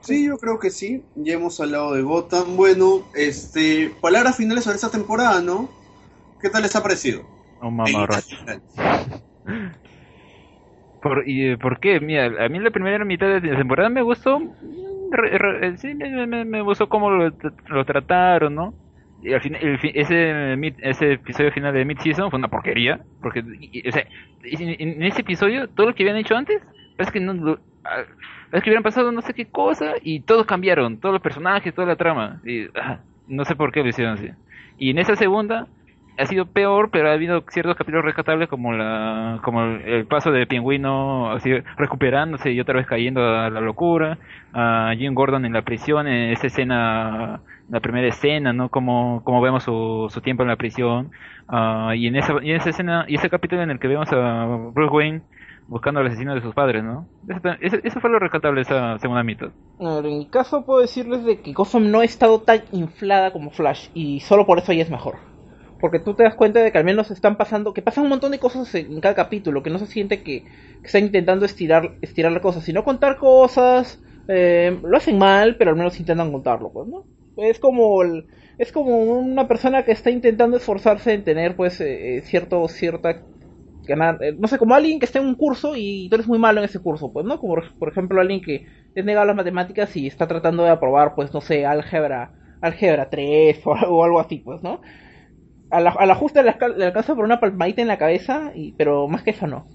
[SPEAKER 1] Sí, yo creo que sí. Ya hemos hablado de Gotham. Bueno, este, palabras finales sobre esta temporada, ¿no? ¿Qué tal les ha parecido?
[SPEAKER 2] Un mamarracho. ¿Por, y, eh, ¿Por qué? Mira, a mí la primera mitad de la temporada me gustó. re- re- sí, me, me- me gustó cómo lo, lo trataron, ¿no? Y al fin, el fi- ese, mid- ese episodio final de Mid-Season fue una porquería. Porque, y- o sea, en, en ese episodio, todo lo que habían hecho antes, es que no. ah, es que hubieran pasado no sé qué cosa y todos cambiaron, todos los personajes, toda la trama. Y, ah, no sé por qué lo hicieron así. Y en esa segunda ha sido peor, pero ha habido ciertos capítulos rescatables como la como el, paso de Pingüino así recuperándose y otra vez cayendo a la locura, a Jim Gordon en la prisión, en esa escena, la primera escena, ¿no? Como, como vemos su, su tiempo en la prisión, ah, y en esa y en esa escena y ese capítulo en el que vemos a Bruce Wayne buscando al asesino de sus padres, ¿no? Eso, fue lo rescatable esa segunda mitad.
[SPEAKER 3] En mi caso puedo decirles de que Gotham no ha estado tan inflada como Flash y solo por eso ella es mejor. Porque tú te das cuenta de que al menos están pasando, que pasan un montón de cosas en cada capítulo, que no se siente que, que están intentando estirar, estirar las cosas, sino contar cosas, eh, lo hacen mal, pero al menos intentan contarlo, pues, ¿no? Es como es como una persona que está intentando esforzarse en tener pues eh, eh, cierto, cierta ganar, eh, no sé, como alguien que está en un curso y tú eres muy malo en ese curso, pues, ¿no? Como por- ejemplo alguien que es negado las matemáticas y está tratando de aprobar, pues, no sé, álgebra, álgebra 3 o, algo- o algo así, pues, ¿no? A la, a la justa le, alca- le alcanza por una palmadita en la cabeza, y, pero más que eso no.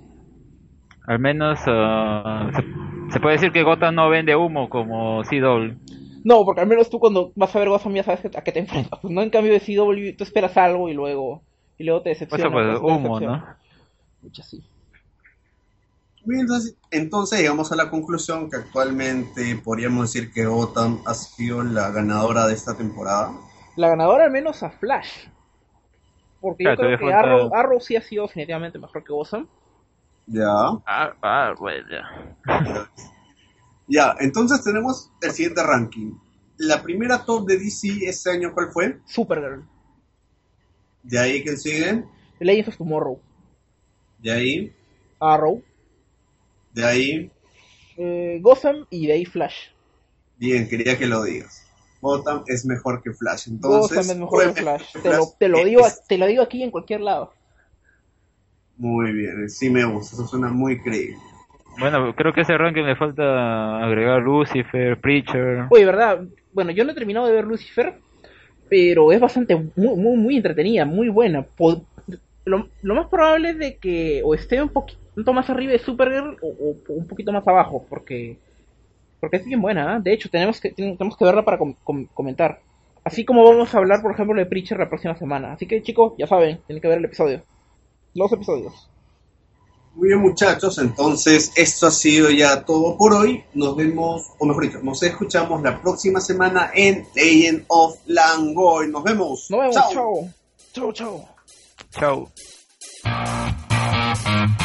[SPEAKER 2] Al menos ah, se, se puede decir que Gotham no vende humo como CW.
[SPEAKER 3] No, porque al menos tú cuando vas a ver Gotham ya sabes que- a qué te enfrentas, pues, ¿no? En cambio de CW tú esperas algo y luego, y luego te decepciona.
[SPEAKER 2] Eso pues
[SPEAKER 3] pues,
[SPEAKER 2] humo. ¿no?
[SPEAKER 3] Sí.
[SPEAKER 1] Bien, entonces, entonces llegamos a la conclusión que actualmente podríamos decir que Gotham ha sido la ganadora de esta temporada.
[SPEAKER 3] La ganadora al menos a Flash. Porque
[SPEAKER 2] Claro,
[SPEAKER 3] yo creo que Arrow, Arrow sí ha sido definitivamente mejor que Gotham.
[SPEAKER 1] Ya.
[SPEAKER 2] Ah, ah, bueno, ya.
[SPEAKER 1] Ya, entonces tenemos el siguiente ranking. La primera top de DC este año, ¿cuál fue?
[SPEAKER 3] Supergirl.
[SPEAKER 1] De ahí, ¿quién sigue?
[SPEAKER 3] The Legends of Tomorrow.
[SPEAKER 1] De ahí,
[SPEAKER 3] Arrow.
[SPEAKER 1] de ahí.
[SPEAKER 3] eh, Gotham y de ahí Flash.
[SPEAKER 1] Bien, quería que lo digas. Gotham es mejor que Flash. Entonces,
[SPEAKER 3] Gotham es mejor que Flash. Te lo,
[SPEAKER 1] Flash.
[SPEAKER 3] te, lo digo,
[SPEAKER 1] es-
[SPEAKER 3] te lo digo aquí en cualquier lado.
[SPEAKER 1] Muy bien, sí me gusta, eso suena muy creíble.
[SPEAKER 2] Bueno, creo que ese ranking le falta agregar Lucifer, Preacher.
[SPEAKER 3] Oye, ¿verdad? Bueno, yo no he terminado de ver Lucifer, pero es bastante, muy, muy, muy entretenida, muy buena. Lo más probable es de que o esté un poquito más arriba de Supergirl o, o un poquito más abajo, porque porque es bien buena, ¿ah? De hecho, tenemos que tenemos que verla para com- com- comentar. Así como vamos a hablar, por ejemplo, de Preacher la próxima semana. Así que, chicos, ya saben, tienen que ver el episodio. Los episodios.
[SPEAKER 1] Muy bien, muchachos, entonces esto ha sido ya todo por hoy. Nos vemos, o mejor dicho, nos escuchamos la próxima semana en Legend of Langoy. Nos vemos.
[SPEAKER 3] Nos vemos,
[SPEAKER 1] Chao.
[SPEAKER 3] chao. Chao, chao.
[SPEAKER 2] Chao.